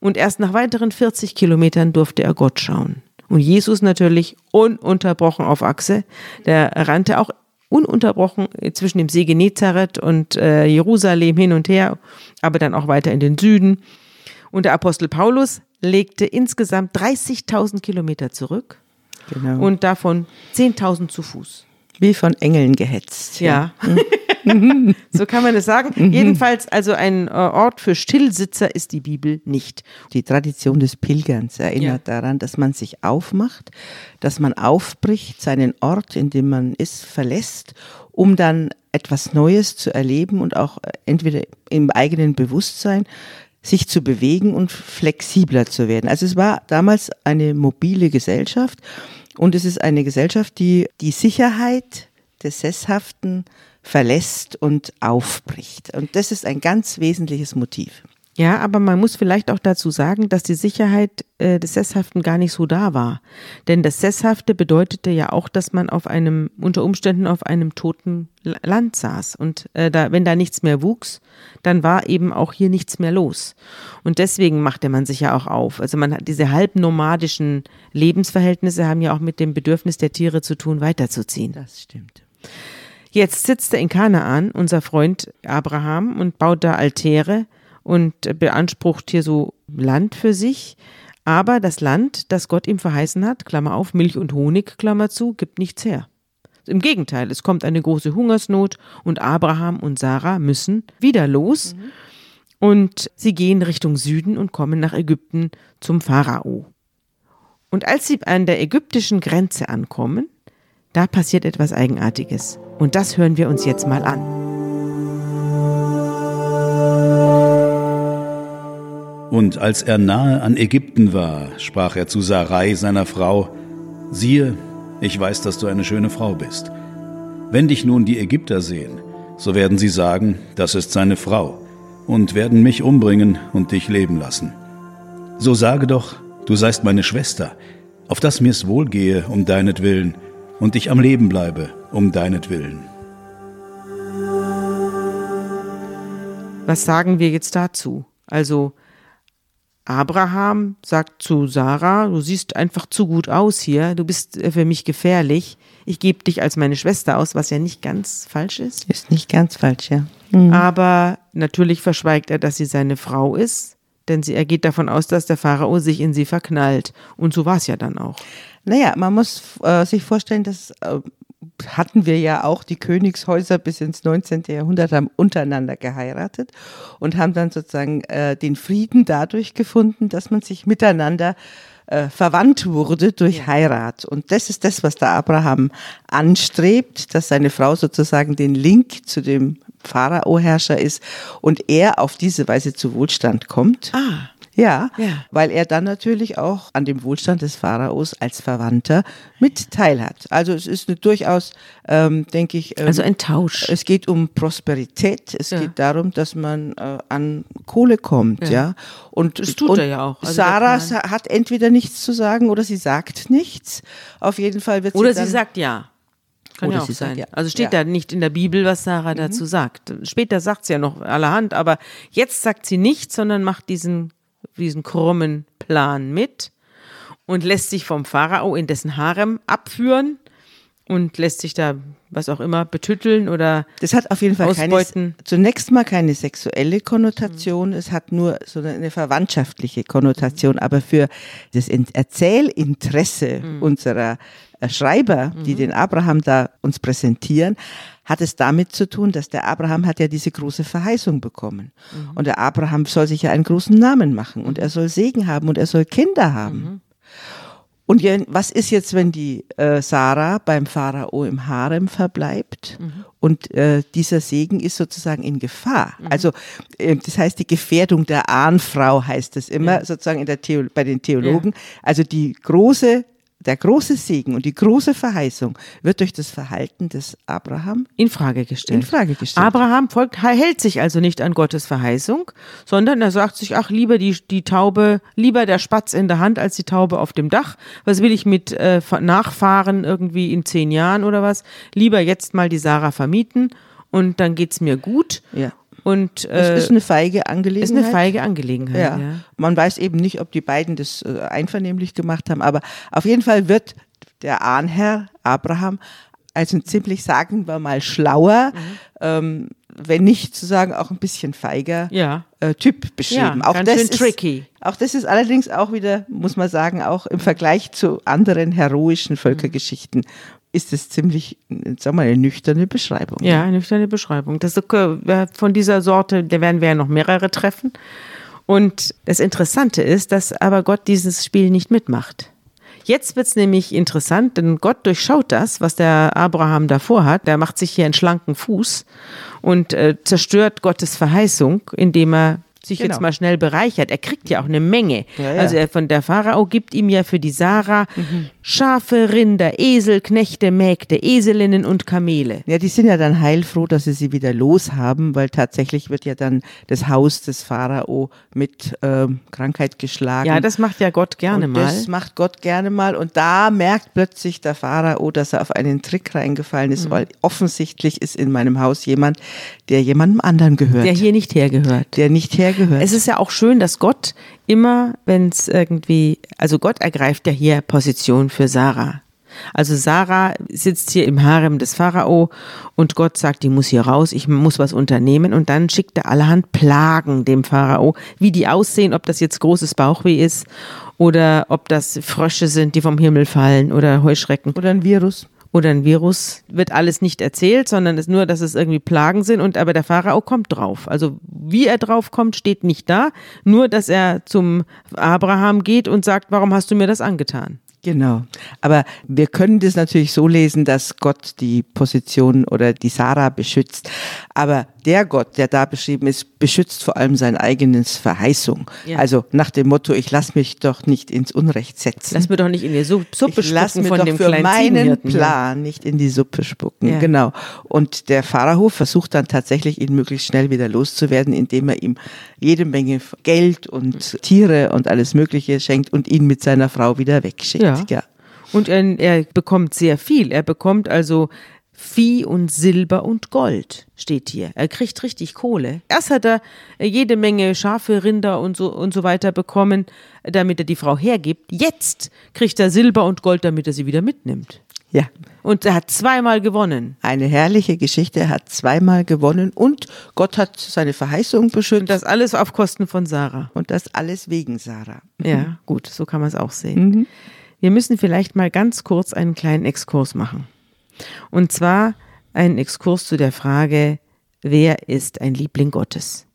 Und erst nach weiteren 40 Kilometern durfte er Gott schauen. Und Jesus natürlich ununterbrochen auf Achse. Der rannte auch ununterbrochen zwischen dem See Genezareth und äh, Jerusalem hin und her, aber dann auch weiter in den Süden. Und der Apostel Paulus legte insgesamt 30.000 Kilometer zurück Genau. und davon 10.000 zu Fuß. Wie von Engeln gehetzt. Ja. so kann man es sagen. Jedenfalls, also ein äh, Ort für Stillsitzer ist die Bibel nicht. Die Tradition des Pilgerns erinnert Ja. daran, dass man sich aufmacht, dass man aufbricht, seinen Ort, in dem man ist, verlässt, um dann etwas Neues zu erleben und auch äh, entweder im eigenen Bewusstsein sich zu bewegen und flexibler zu werden. Also es war damals eine mobile Gesellschaft und es ist eine Gesellschaft, die die Sicherheit des Sesshaften verlässt und aufbricht. Und das ist ein ganz wesentliches Motiv. Ja, aber man muss vielleicht auch dazu sagen, dass die Sicherheit äh, des Sesshaften gar nicht so da war. Denn das Sesshafte bedeutete ja auch, dass man auf einem, unter Umständen auf einem toten Land saß. Und äh, da, wenn da nichts mehr wuchs, dann war eben auch hier nichts mehr los. Und deswegen machte man sich ja auch auf. Also man hat diese halbnomadischen Lebensverhältnisse haben ja auch mit dem Bedürfnis der Tiere zu tun, weiterzuziehen. Das stimmt. Jetzt sitzt er in Kanaan, unser Freund Abraham, und baut da Altäre und beansprucht hier so Land für sich. Aber das Land, das Gott ihm verheißen hat, Klammer auf, Milch und Honig, Klammer zu, gibt nichts her. Im Gegenteil, es kommt eine große Hungersnot und Abraham und Sarah müssen wieder los und sie gehen Richtung Süden und kommen nach Ägypten zum Pharao. Und als sie an der ägyptischen Grenze ankommen, da passiert etwas Eigenartiges. Und das hören wir uns jetzt mal an. Und als er nahe an Ägypten war, sprach er zu Sarai, seiner Frau, siehe, ich weiß, dass du eine schöne Frau bist. Wenn dich nun die Ägypter sehen, so werden sie sagen, das ist seine Frau, und werden mich umbringen und dich leben lassen. So sage doch, du seist meine Schwester, auf dass mir's wohlgehe um deinetwillen und ich am Leben bleibe um deinetwillen. Was sagen wir jetzt dazu? Also Abraham sagt zu Sarah, du siehst einfach zu gut aus hier, du bist äh, für mich gefährlich. Ich gebe dich als meine Schwester aus, was ja nicht ganz falsch ist. Ist nicht ganz falsch, ja. Mhm. Aber natürlich verschweigt er, dass sie seine Frau ist, denn sie, er geht davon aus, dass der Pharao sich in sie verknallt. Und so war es ja dann auch. Naja, man muss äh, sich vorstellen, dass äh, hatten wir ja auch die Königshäuser bis ins 19. Jahrhundert haben untereinander geheiratet und haben dann sozusagen äh, den Frieden dadurch gefunden, dass man sich miteinander äh, verwandt wurde durch ja. Heirat. Und das ist das, was der Abraham anstrebt, dass seine Frau sozusagen den Link zu dem Pharao-Herrscher ist und er auf diese Weise zu Wohlstand kommt. Ah. Ja, ja, weil er dann natürlich auch an dem Wohlstand des Pharaos als Verwandter mit teilhat. Also es ist eine durchaus, ähm, denke ich. Ähm, also ein Tausch. Es geht um Prosperität. Es ja. geht darum, dass man äh, an Kohle kommt, ja. ja. Und das tut und er ja auch. Also Sarah hat entweder nichts zu sagen oder sie sagt nichts. Auf jeden Fall wird sie Oder sie sagt ja. Kann Oder ja auch sie sein. sagt ja. Also steht Ja. da nicht in der Bibel, was Sarah dazu sagt. Später sagt sie ja noch allerhand, aber jetzt sagt sie nichts, sondern macht diesen, diesen krummen Plan mit und lässt sich vom Pharao in dessen Harem abführen und lässt sich da, was auch immer, betütteln oder Das hat auf jeden Fall keine, zunächst mal keine sexuelle Konnotation, es hat nur so eine verwandtschaftliche Konnotation, aber für das In- Erzählinteresse unserer äh, Schreiber, die den Abraham da uns präsentieren, hat es damit zu tun, dass der Abraham hat ja diese große Verheißung bekommen. Und der Abraham soll sich ja einen großen Namen machen und er soll Segen haben und er soll Kinder haben. Und ja, was ist jetzt, wenn die äh, Sarah beim Pharao im Harem verbleibt und äh, dieser Segen ist sozusagen in Gefahr? Also äh, das heißt die Gefährdung der Ahnfrau heißt es immer sozusagen in der Theo bei den Theologen. Also die große der große Segen und die große Verheißung wird durch das Verhalten des Abraham in Frage gestellt. in Frage gestellt. Abraham folgt, hält sich also nicht an Gottes Verheißung, sondern er sagt sich, ach, lieber die, die Taube, lieber der Spatz in der Hand als die Taube auf dem Dach. Was will ich mit äh, Nachfahren irgendwie in zehn Jahren oder was? Lieber jetzt mal die Sarah vermieten und dann geht's mir gut. ja. Und Es äh, ist eine feige Angelegenheit. ist eine feige Angelegenheit. Ja. Ja. Man weiß eben nicht, ob die beiden das äh, einvernehmlich gemacht haben, aber auf jeden Fall wird der Ahnherr Abraham als ein ziemlich, sagen wir mal, schlauer, ähm, wenn nicht zu sagen auch ein bisschen feiger Ja. äh, Typ beschrieben. Ja, auch ganz das schön ist, tricky. Auch das ist allerdings auch wieder, muss man sagen, auch im Vergleich zu anderen heroischen Völkergeschichten ist es ziemlich, äh, sagen wir mal, eine nüchterne Beschreibung. Ja, eine nüchterne Beschreibung. Das ist, äh, von dieser Sorte, da werden wir ja noch mehrere treffen. Und das Interessante ist, dass aber Gott dieses Spiel nicht mitmacht. Jetzt wird's nämlich interessant, denn Gott durchschaut das, was der Abraham davor hat. Der macht sich hier einen schlanken Fuß und äh, zerstört Gottes Verheißung, indem er sich Genau. jetzt mal schnell bereichert. Er kriegt ja auch eine Menge. Ja, ja. Also er von der Pharao gibt ihm ja für die Sarah Mhm. Schafe, Rinder, Esel, Knechte, Mägde, Eselinnen und Kamele. Ja, die sind ja dann heilfroh, dass sie sie wieder los haben, weil tatsächlich wird ja dann das Haus des Pharao mit ähm, Krankheit geschlagen. Ja, das macht ja Gott gerne und mal. Das macht Gott gerne mal. Und da merkt plötzlich der Pharao, dass er auf einen Trick reingefallen Mhm. ist, weil offensichtlich ist in meinem Haus jemand, der jemandem anderen gehört. der hier nicht hergehört. der nicht hergehört. Es ist ja auch schön, dass Gott immer, wenn es irgendwie, also Gott ergreift ja hier Position für Sarah. Also Sarah sitzt hier im Harem des Pharao und Gott sagt, die muss hier raus, ich muss was unternehmen und dann schickt er allerhand Plagen dem Pharao, wie die aussehen, ob das jetzt großes Bauchweh ist oder ob das Frösche sind, die vom Himmel fallen oder Heuschrecken Oder ein Virus. Oder ein Virus, wird alles nicht erzählt, sondern es nur, dass es irgendwie Plagen sind und aber der Pharao kommt drauf. Also wie er drauf kommt, steht nicht da, nur dass er zum Abraham geht und sagt, warum hast du mir das angetan? Genau. Aber wir können das natürlich so lesen, dass Gott die Position oder die Sarah beschützt. Aber der Gott, der da beschrieben ist, beschützt vor allem sein eigenes Verheißung. Ja. Also nach dem Motto, ich lass mich doch nicht ins Unrecht setzen. Lass mir doch nicht in die Suppe ich lass spucken mir von doch dem für kleinen meinen. Plan nicht in die Suppe spucken. Ja. Genau. Und der Pharao versucht dann tatsächlich, ihn möglichst schnell wieder loszuwerden, indem er ihm jede Menge Geld und Tiere und alles Mögliche schenkt und ihn mit seiner Frau wieder wegschickt. Ja. ja. Und er, er bekommt sehr viel. Er bekommt also Vieh und Silber und Gold, steht hier. Er kriegt richtig Kohle. Erst hat er jede Menge Schafe, Rinder und so, und so weiter bekommen, damit er die Frau hergibt. Jetzt kriegt er Silber und Gold, damit er sie wieder mitnimmt. ja. Und er hat zweimal gewonnen. Eine herrliche Geschichte. Er hat zweimal gewonnen und Gott hat seine Verheißung Und beschützt. das alles auf Kosten von Sarah. Und das alles wegen Sarah. Ja, gut, so kann man es auch sehen. Wir müssen vielleicht mal ganz kurz einen kleinen Exkurs machen. Und zwar einen Exkurs zu der Frage, wer ist ein Liebling Gottes?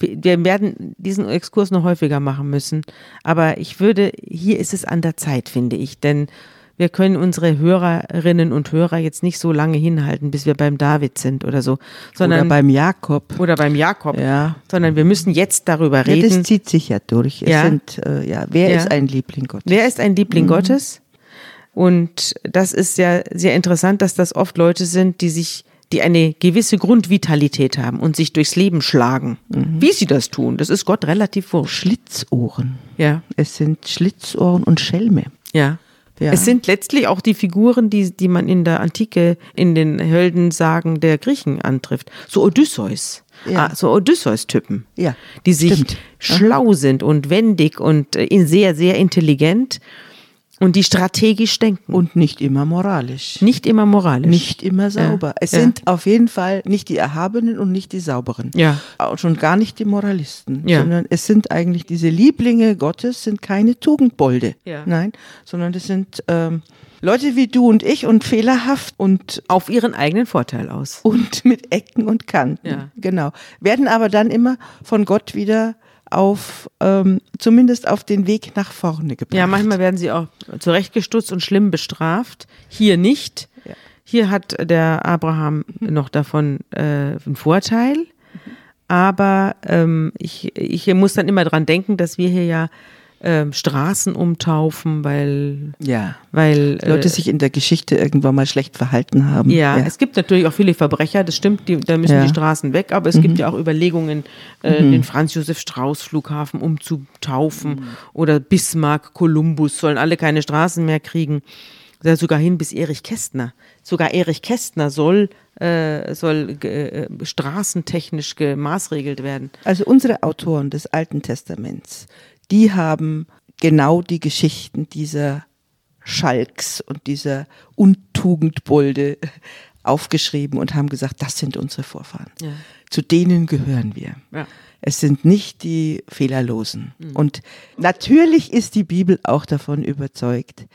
Wir werden diesen Exkurs noch häufiger machen müssen, aber ich würde, hier ist es an der Zeit, finde ich, denn wir können unsere Hörerinnen und Hörer jetzt nicht so lange hinhalten, bis wir beim David sind oder so, sondern Oder beim Jakob. oder beim Jakob, Ja. sondern wir müssen jetzt darüber Ja, reden. das zieht sich ja durch. Es Ja. sind, äh, ja, wer Ja. ist ein Liebling Gottes? Wer ist ein Liebling Gottes? Und das ist ja sehr interessant, dass das oft Leute sind, die sich, die eine gewisse Grundvitalität haben und sich durchs Leben schlagen. Wie sie das tun, das ist Gott relativ wurscht. Schlitzohren. Ja, Es sind Schlitzohren und Schelme. ja. Ja. Es sind letztlich auch die Figuren, die, die man in der Antike, in den Heldensagen der Griechen antrifft. So Odysseus. Ja. Ah, so Odysseus-Typen. Ja, Die sich stimmt. schlau sind und wendig und äh, sehr, sehr intelligent und die strategisch denken. Und nicht immer moralisch. Nicht immer moralisch. Nicht immer sauber. Es Ja. sind auf jeden Fall nicht die Erhabenen und nicht die Sauberen. Ja. Und schon gar nicht die Moralisten. Ja. Sondern es sind eigentlich diese Lieblinge Gottes, sind keine Tugendbolde. Ja. Nein, sondern das sind ähm, Leute wie du und ich und fehlerhaft und auf ihren eigenen Vorteil aus. und mit Ecken und Kanten. Ja. Genau. Werden aber dann immer von Gott wieder auf, ähm, zumindest auf den Weg nach vorne gebracht. Ja, manchmal werden sie auch zurechtgestutzt und schlimm bestraft. Hier nicht. Ja. Hier hat der Abraham noch davon äh, einen Vorteil. Aber ähm, ich, ich muss dann immer dran denken, dass wir hier ja ähm, Straßen umtaufen, weil, Ja. weil äh, Leute sich in der Geschichte irgendwann mal schlecht verhalten haben. Ja, es gibt natürlich auch viele Verbrecher, das stimmt, die, da müssen Ja. Mhm. die Straßen weg, aber es gibt ja auch Überlegungen, äh, den Franz-Josef-Strauß-Flughafen umzutaufen Mhm. oder Bismarck, Kolumbus, sollen alle keine Straßen mehr kriegen. Ja, sogar hin bis Erich Kästner. Sogar Erich Kästner soll, äh, soll äh, straßentechnisch gemaßregelt werden. Also unsere Autoren des Alten Testaments, die haben genau die Geschichten dieser Schalks und dieser Untugendbolde aufgeschrieben und haben gesagt, das sind unsere Vorfahren. Ja. Zu denen gehören wir. Ja. Es sind nicht die Fehlerlosen. Und natürlich ist die Bibel auch davon überzeugt,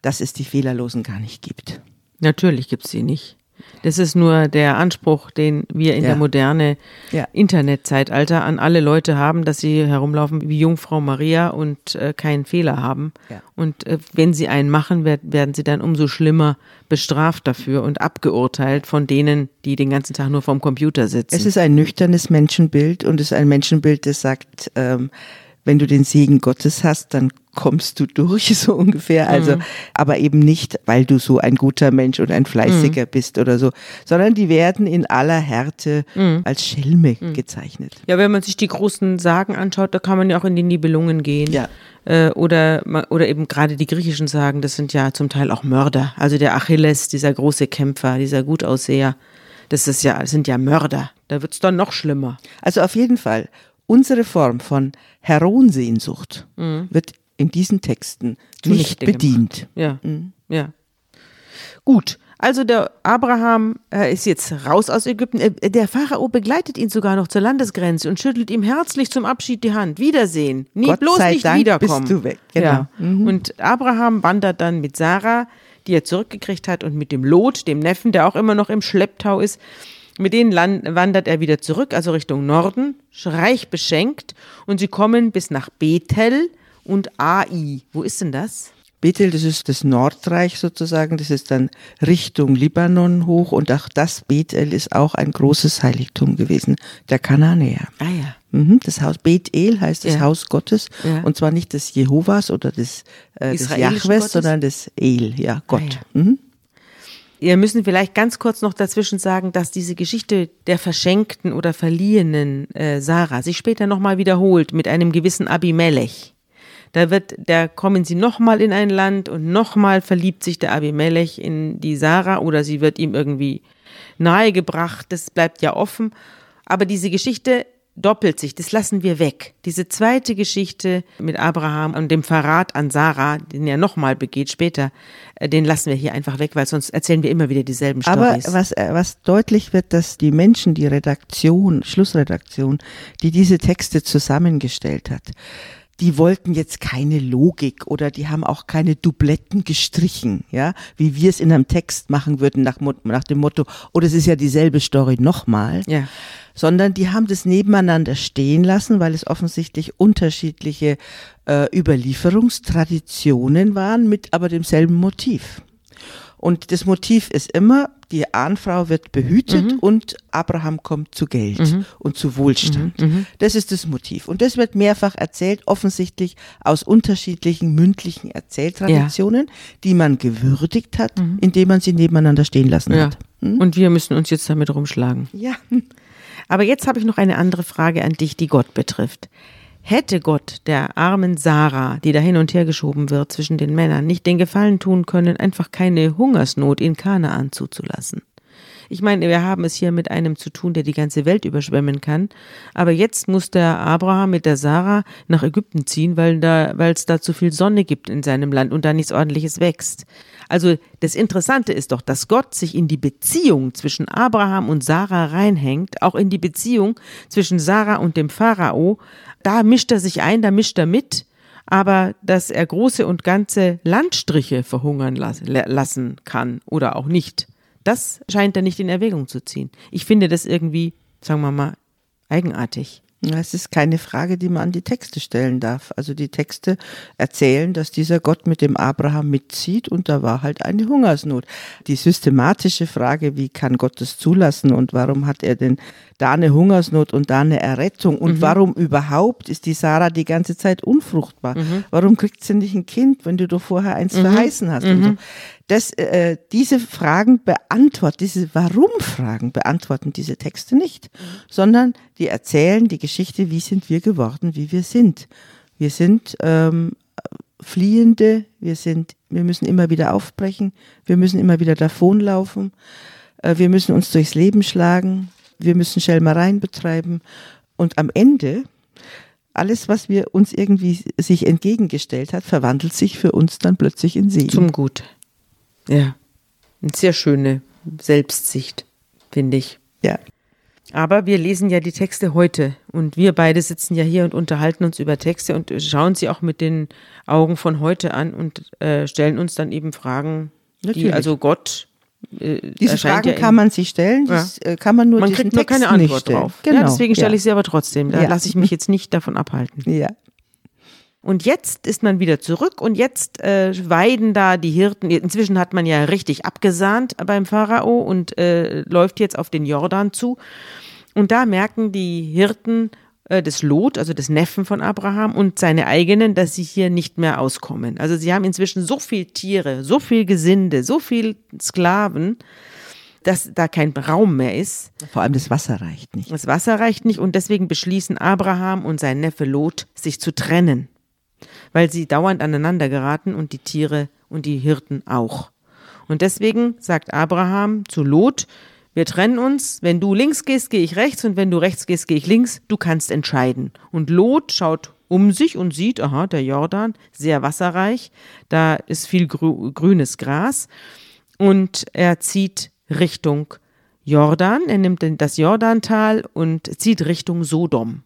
dass es die Fehlerlosen gar nicht gibt. Natürlich gibt's sie nicht. Das ist nur der Anspruch, den wir in Ja. der moderne Ja. Internetzeitalter an alle Leute haben, dass sie herumlaufen wie Jungfrau Maria und äh, keinen Fehler haben. Ja. Und äh, wenn sie einen machen, werd, werden sie dann umso schlimmer bestraft dafür und abgeurteilt von denen, die den ganzen Tag nur vorm Computer sitzen. Es ist ein nüchternes Menschenbild und es ist ein Menschenbild, das sagt, ähm, wenn du den Segen Gottes hast, dann kommst du durch, so ungefähr. Also, aber eben nicht, weil du so ein guter Mensch und ein Fleißiger bist oder so, sondern die werden in aller Härte als Schelme gezeichnet. Ja, wenn man sich die großen Sagen anschaut, da kann man ja auch in die Nibelungen gehen. Ja. Äh, oder, oder eben gerade die griechischen Sagen, das sind ja zum Teil auch Mörder. Also der Achilles, dieser große Kämpfer, dieser Gutausseher, das ist ja, das sind ja Mörder. Da wird's dann noch schlimmer. Also auf jeden Fall, unsere Form von Heroensehnsucht wird in diesen Texten nicht bedient. Ja, ja. Gut. Also der Abraham äh, ist jetzt raus aus Ägypten. Äh, Der Pharao begleitet ihn sogar noch zur Landesgrenze und schüttelt ihm herzlich zum Abschied die Hand. Wiedersehen. Nie Gott bloß nicht Dank wiederkommen. bist du weg. Genau. Ja. Und Abraham wandert dann mit Sarah, die er zurückgekriegt hat, und mit dem Lot, dem Neffen, der auch immer noch im Schlepptau ist. Mit denen wandert er wieder zurück, also Richtung Norden, reich beschenkt. Und sie kommen bis nach Bethel und Ai. Wo ist denn das? Bethel, das ist das Nordreich sozusagen, das ist dann Richtung Libanon hoch und auch das Bethel ist auch ein großes Heiligtum gewesen, der Kananäer. Ah ja. Mhm, Das Haus Bethel heißt das Ja. Haus Gottes Ja. und zwar nicht des Jehovas oder des, äh, des Jahwes, Gottes? sondern des El, ja, Gott. Ah, ja. Mhm. Wir müssen vielleicht ganz kurz noch dazwischen sagen, dass diese Geschichte der verschenkten oder verliehenen äh, Sarah sich später nochmal wiederholt mit einem gewissen Abimelech. Da wird, da kommen sie nochmal in ein Land und nochmal verliebt sich der Abimelech in die Sarah oder sie wird ihm irgendwie nahegebracht. Das bleibt ja offen. Aber diese Geschichte doppelt sich, das lassen wir weg. Diese zweite Geschichte mit Abraham und dem Verrat an Sarah, den er nochmal begeht später, äh, den lassen wir hier einfach weg, weil sonst erzählen wir immer wieder dieselben Aber Storys. was, äh, was deutlich wird, dass die Menschen, die Redaktion, Schlussredaktion, die diese Texte zusammengestellt hat, die wollten jetzt keine Logik oder die haben auch keine Dubletten gestrichen, ja, wie wir es in einem Text machen würden nach, nach dem Motto, oh, das ist ja dieselbe Story nochmal, Ja. sondern die haben das nebeneinander stehen lassen, weil es offensichtlich unterschiedliche äh, Überlieferungstraditionen waren mit aber demselben Motiv. Und das Motiv ist immer, die Ahnfrau wird behütet und Abraham kommt zu Geld und zu Wohlstand. Das ist das Motiv. Und das wird mehrfach erzählt, offensichtlich aus unterschiedlichen mündlichen Erzähltraditionen, die man gewürdigt hat, indem man sie nebeneinander stehen lassen ja. hat. Und wir müssen uns jetzt damit rumschlagen. Ja. Aber jetzt habe ich noch eine andere Frage an dich, die Gott betrifft. Hätte Gott der armen Sarah, die da hin und her geschoben wird zwischen den Männern, nicht den Gefallen tun können, einfach keine Hungersnot in Kanaan zuzulassen? Ich meine, wir haben es hier mit einem zu tun, der die ganze Welt überschwemmen kann. Aber jetzt muss der Abraham mit der Sarah nach Ägypten ziehen, weil da, weil es da zu viel Sonne gibt in seinem Land und da nichts ordentliches wächst. Also das Interessante ist doch, dass Gott sich in die Beziehung zwischen Abraham und Sarah reinhängt, auch in die Beziehung zwischen Sarah und dem Pharao. Da mischt er sich ein, da mischt er mit. Aber dass er große und ganze Landstriche verhungern las lassen kann oder auch nicht, das scheint er nicht in Erwägung zu ziehen. Ich finde das irgendwie, sagen wir mal, eigenartig. Es ist keine Frage, die man an die Texte stellen darf. Also die Texte erzählen, dass dieser Gott mit dem Abraham mitzieht und da war halt eine Hungersnot. Die systematische Frage, wie kann Gott das zulassen und warum hat er denn da eine Hungersnot und da eine Errettung und warum überhaupt ist die Sarah die ganze Zeit unfruchtbar? Warum kriegt sie nicht ein Kind, wenn du doch vorher eins verheißen hast? So. Das, äh, diese Fragen beantworten, diese Warum-Fragen beantworten diese Texte nicht, sondern die erzählen die Geschichte, wie sind wir geworden, wie wir sind. Wir sind ähm, Fliehende, wir sind, wir müssen immer wieder aufbrechen, wir müssen immer wieder davonlaufen, äh, wir müssen uns durchs Leben schlagen, wir müssen Schelmereien betreiben und am Ende alles, was wir uns irgendwie sich entgegengestellt hat, verwandelt sich für uns dann plötzlich in Segen. Zum Gut. Ja. Eine sehr schöne Selbstsicht, finde ich. ja. Aber wir lesen ja die Texte heute und wir beide sitzen ja hier und unterhalten uns über Texte und schauen sie auch mit den Augen von heute an und äh, stellen uns dann eben Fragen, die Natürlich. also Gott äh, Diese Fragen ja kann man sich stellen, das äh, kann man nur man kriegt nur keine Texten Antwort drauf. Genau. ja, deswegen stelle ja. ich sie aber trotzdem. Da Ja. lasse ich mich jetzt nicht davon abhalten. Ja. Und jetzt ist man wieder zurück und jetzt äh, weiden da die Hirten. Inzwischen hat man ja richtig abgesahnt beim Pharao und äh, läuft jetzt auf den Jordan zu. Und da merken die Hirten äh, des Lot, also des Neffen von Abraham und seine eigenen, dass sie hier nicht mehr auskommen. Also sie haben inzwischen so viel Tiere, so viel Gesinde, so viel Sklaven, dass da kein Raum mehr ist. Vor allem das Wasser reicht nicht. Das Wasser reicht nicht und deswegen beschließen Abraham und sein Neffe Lot, sich zu trennen, weil sie dauernd aneinander geraten und die Tiere und die Hirten auch. Und deswegen sagt Abraham zu Lot, wir trennen uns, wenn du links gehst, gehe ich rechts und wenn du rechts gehst, gehe ich links, du kannst entscheiden. Und Lot schaut um sich und sieht, aha, der Jordan, sehr wasserreich, da ist viel grü grünes Gras und er zieht Richtung Jordan, er nimmt das Jordantal und zieht Richtung Sodom.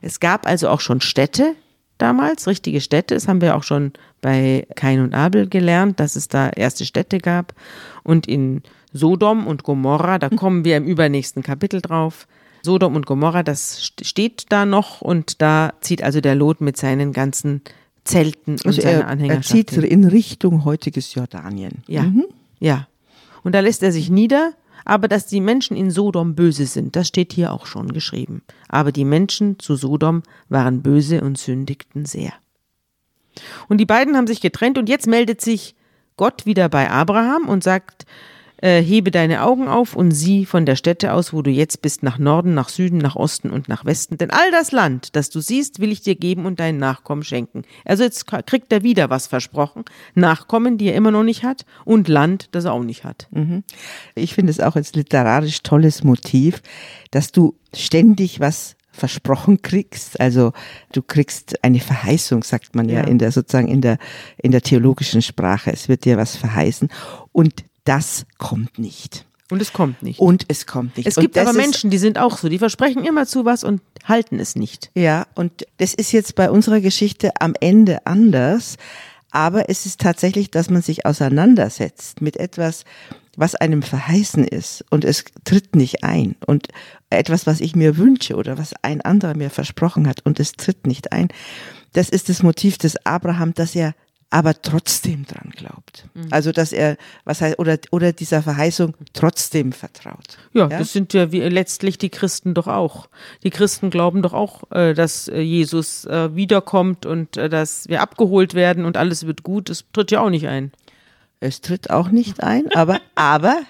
Es gab also auch schon Städte damals, richtige Städte. Das haben wir auch schon bei Kain und Abel gelernt, dass es da erste Städte gab. Und in Sodom und Gomorra, da kommen wir im übernächsten Kapitel drauf. Sodom und Gomorra, das st- steht da noch und da zieht also der Lot mit seinen ganzen Zelten und Also seiner er, er Anhängerschaft. zieht in Richtung heutiges Jordanien. Ja, Mhm. ja. Und da lässt er sich nieder, aber dass die Menschen in Sodom böse sind, das steht hier auch schon geschrieben. Aber die Menschen zu Sodom waren böse und sündigten sehr. Und die beiden haben sich getrennt und jetzt meldet sich Gott wieder bei Abraham und sagt, äh, hebe deine Augen auf und sieh von der Stätte aus, wo du jetzt bist, nach Norden, nach Süden, nach Osten und nach Westen. Denn all das Land, das du siehst, will ich dir geben und deinen Nachkommen schenken. Also jetzt kriegt er wieder was versprochen. Nachkommen, die er immer noch nicht hat und Land, das er auch nicht hat. Ich finde es auch als literarisch tolles Motiv, dass du ständig was versprochen kriegst. Also du kriegst eine Verheißung, sagt man ja, Ja. in der sozusagen in der in der theologischen Sprache. Es wird dir was verheißen und das kommt nicht. Und es kommt nicht. Und es kommt nicht. es und gibt aber Menschen, die sind auch so, die versprechen immer zu was und halten es nicht. Ja, und das ist jetzt bei unserer Geschichte am Ende anders. Aber es ist tatsächlich, dass man sich auseinandersetzt mit etwas, was einem verheißen ist und es tritt nicht ein. Und etwas, was ich mir wünsche oder was ein anderer mir versprochen hat und es tritt nicht ein. Das ist das Motiv des Abraham, dass er aber trotzdem dran glaubt. Mhm. Also, dass er, was heißt, oder, oder dieser Verheißung trotzdem vertraut. Ja, das sind ja wie, letztlich die Christen doch auch. Die Christen glauben doch auch, äh, dass äh, Jesus äh, wiederkommt und äh, dass wir abgeholt werden und alles wird gut. Das tritt ja auch nicht ein. Es tritt auch nicht ein, aber, aber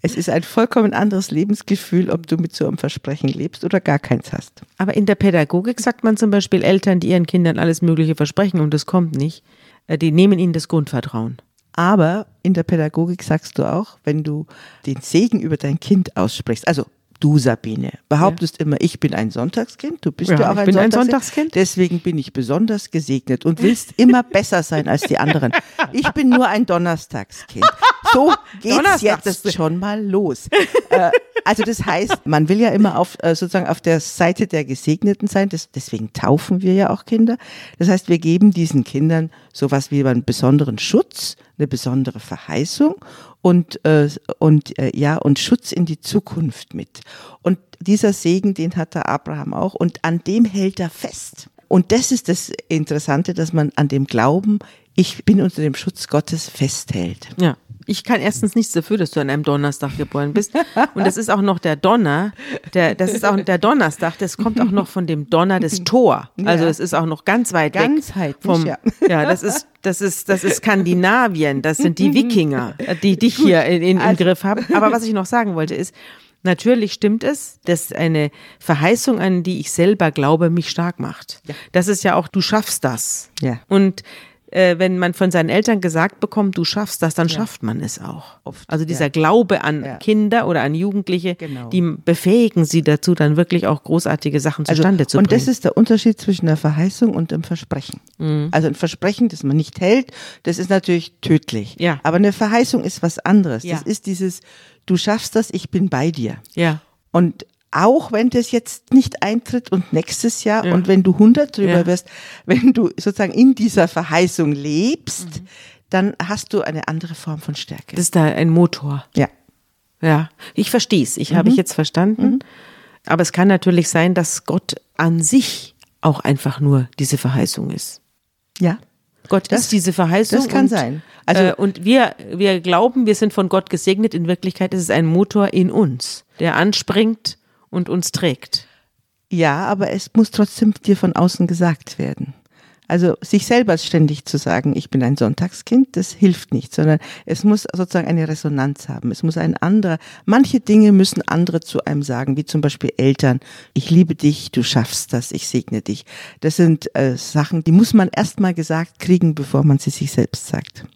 es ist ein vollkommen anderes Lebensgefühl, ob du mit so einem Versprechen lebst oder gar keins hast. Aber in der Pädagogik sagt man zum Beispiel Eltern, die ihren Kindern alles Mögliche versprechen und es kommt nicht, die nehmen ihnen das Grundvertrauen. Aber in der Pädagogik sagst du auch, wenn du den Segen über dein Kind aussprichst, also du Sabine, behauptest immer, ich bin ein Sonntagskind, du bist Ja, ja, auch ich ein, bin ein Sonntagskind, Sonntagskind. deswegen bin ich besonders gesegnet und willst immer besser sein als die anderen. Ich bin nur ein Donnerstagskind. So geht's jetzt schon mal los. äh, also das heißt, man will ja immer auf äh, sozusagen auf der Seite der Gesegneten sein. Das, deswegen taufen wir ja auch Kinder. Das heißt, wir geben diesen Kindern sowas wie einen besonderen Schutz, eine besondere Verheißung und äh, und äh, ja und Schutz in die Zukunft mit. Und dieser Segen, den hat der Abraham auch und an dem hält er fest. Und das ist das Interessante, dass man an dem Glauben, ich bin unter dem Schutz Gottes festhält. Ja. Ich kann erstens nichts dafür, dass du an einem Donnerstag geboren bist. Und das ist auch noch der Donner. Der, das ist auch der Donnerstag. Das kommt auch noch von dem Donner des Tor. Also es ist auch noch ganz weit Ganz weg vom. ja. Ja, das ist das ist das ist Skandinavien. Das sind die Wikinger, die dich hier in, in, im Also Griff haben. Aber was ich noch sagen wollte ist. Natürlich stimmt es, dass eine Verheißung, an die ich selber glaube, mich stark macht. Das ist ja auch, du schaffst das. Ja. Und äh, wenn man von seinen Eltern gesagt bekommt, du schaffst das, dann schafft man es auch. Oft, also dieser ja. Glaube an Ja. Kinder oder an Jugendliche, Genau. die befähigen sie dazu, dann wirklich auch großartige Sachen Also, zustande zu und bringen. das ist der Unterschied zwischen der Verheißung und dem Versprechen. Mhm. Also ein Versprechen, das man nicht hält, das ist natürlich tödlich. Ja. Aber eine Verheißung ist was anderes. Ja. Das ist dieses, du schaffst das, ich bin bei dir. ja. Und auch wenn das jetzt nicht eintritt und nächstes Jahr Ja. und wenn du 100 drüber Ja. wirst, wenn du sozusagen in dieser Verheißung lebst, Mhm. dann hast du eine andere Form von Stärke. Das ist da ein Motor. ja. Ja, ich verstehe es. Ich Mhm. habe ich jetzt verstanden. Aber es kann natürlich sein, dass Gott an sich auch einfach nur diese Verheißung ist. Ja. Gott Das- ist diese Verheißung. das kann und, sein. Also- äh, und wir, wir glauben, wir sind von Gott gesegnet. In Wirklichkeit ist es ein Motor in uns, der anspringt und uns trägt. Ja, aber es muss trotzdem dir von außen gesagt werden. Also sich selber ständig zu sagen, ich bin ein Sonntagskind, das hilft nicht, sondern es muss sozusagen eine Resonanz haben. Es muss ein anderer, manche Dinge müssen andere zu einem sagen, wie zum Beispiel Eltern, ich liebe dich, du schaffst das, ich segne dich. Das sind äh, Sachen, die muss man erstmal gesagt kriegen, bevor man sie sich selbst sagt.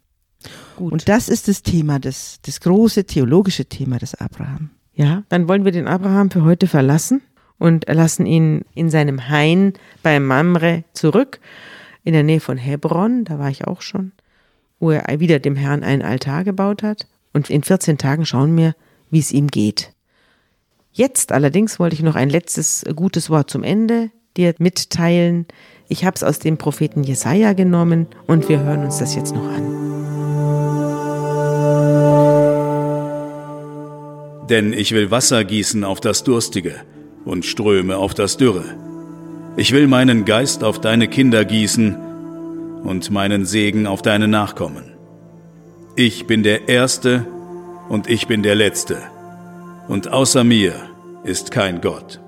Gut. Und das ist das Thema, das, das große theologische Thema des Abraham. Ja, dann wollen wir den Abraham für heute verlassen und lassen ihn in seinem Hain bei Mamre zurück, in der Nähe von Hebron, da war ich auch schon, wo er wieder dem Herrn einen Altar gebaut hat. Und in 14 Tagen schauen wir, wie es ihm geht. Jetzt allerdings wollte ich noch ein letztes gutes Wort zum Ende dir mitteilen. Ich habe es aus dem Propheten Jesaja genommen und wir hören uns das jetzt noch an. Denn ich will Wasser gießen auf das Durstige und Ströme auf das Dürre. Ich will meinen Geist auf deine Kinder gießen und meinen Segen auf deine Nachkommen. Ich bin der Erste und ich bin der Letzte, und außer mir ist kein Gott.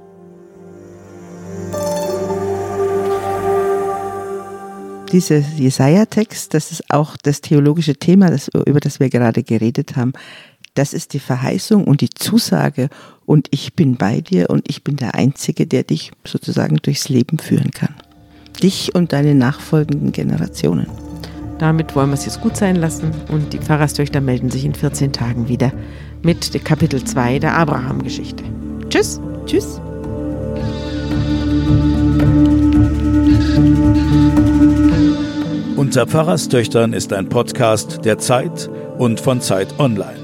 Dieser Jesaja-Text, das ist auch das theologische Thema, das, über das wir gerade geredet haben. Das ist die Verheißung und die Zusage und ich bin bei dir und ich bin der Einzige, der dich sozusagen durchs Leben führen kann. Dich und deine nachfolgenden Generationen. Damit wollen wir es jetzt gut sein lassen und die Pfarrerstöchter melden sich in 14 Tagen wieder mit Kapitel 2 der Abraham-Geschichte. Tschüss. Tschüss. Unter Pfarrerstöchtern ist ein Podcast der Zeit und von Zeit Online.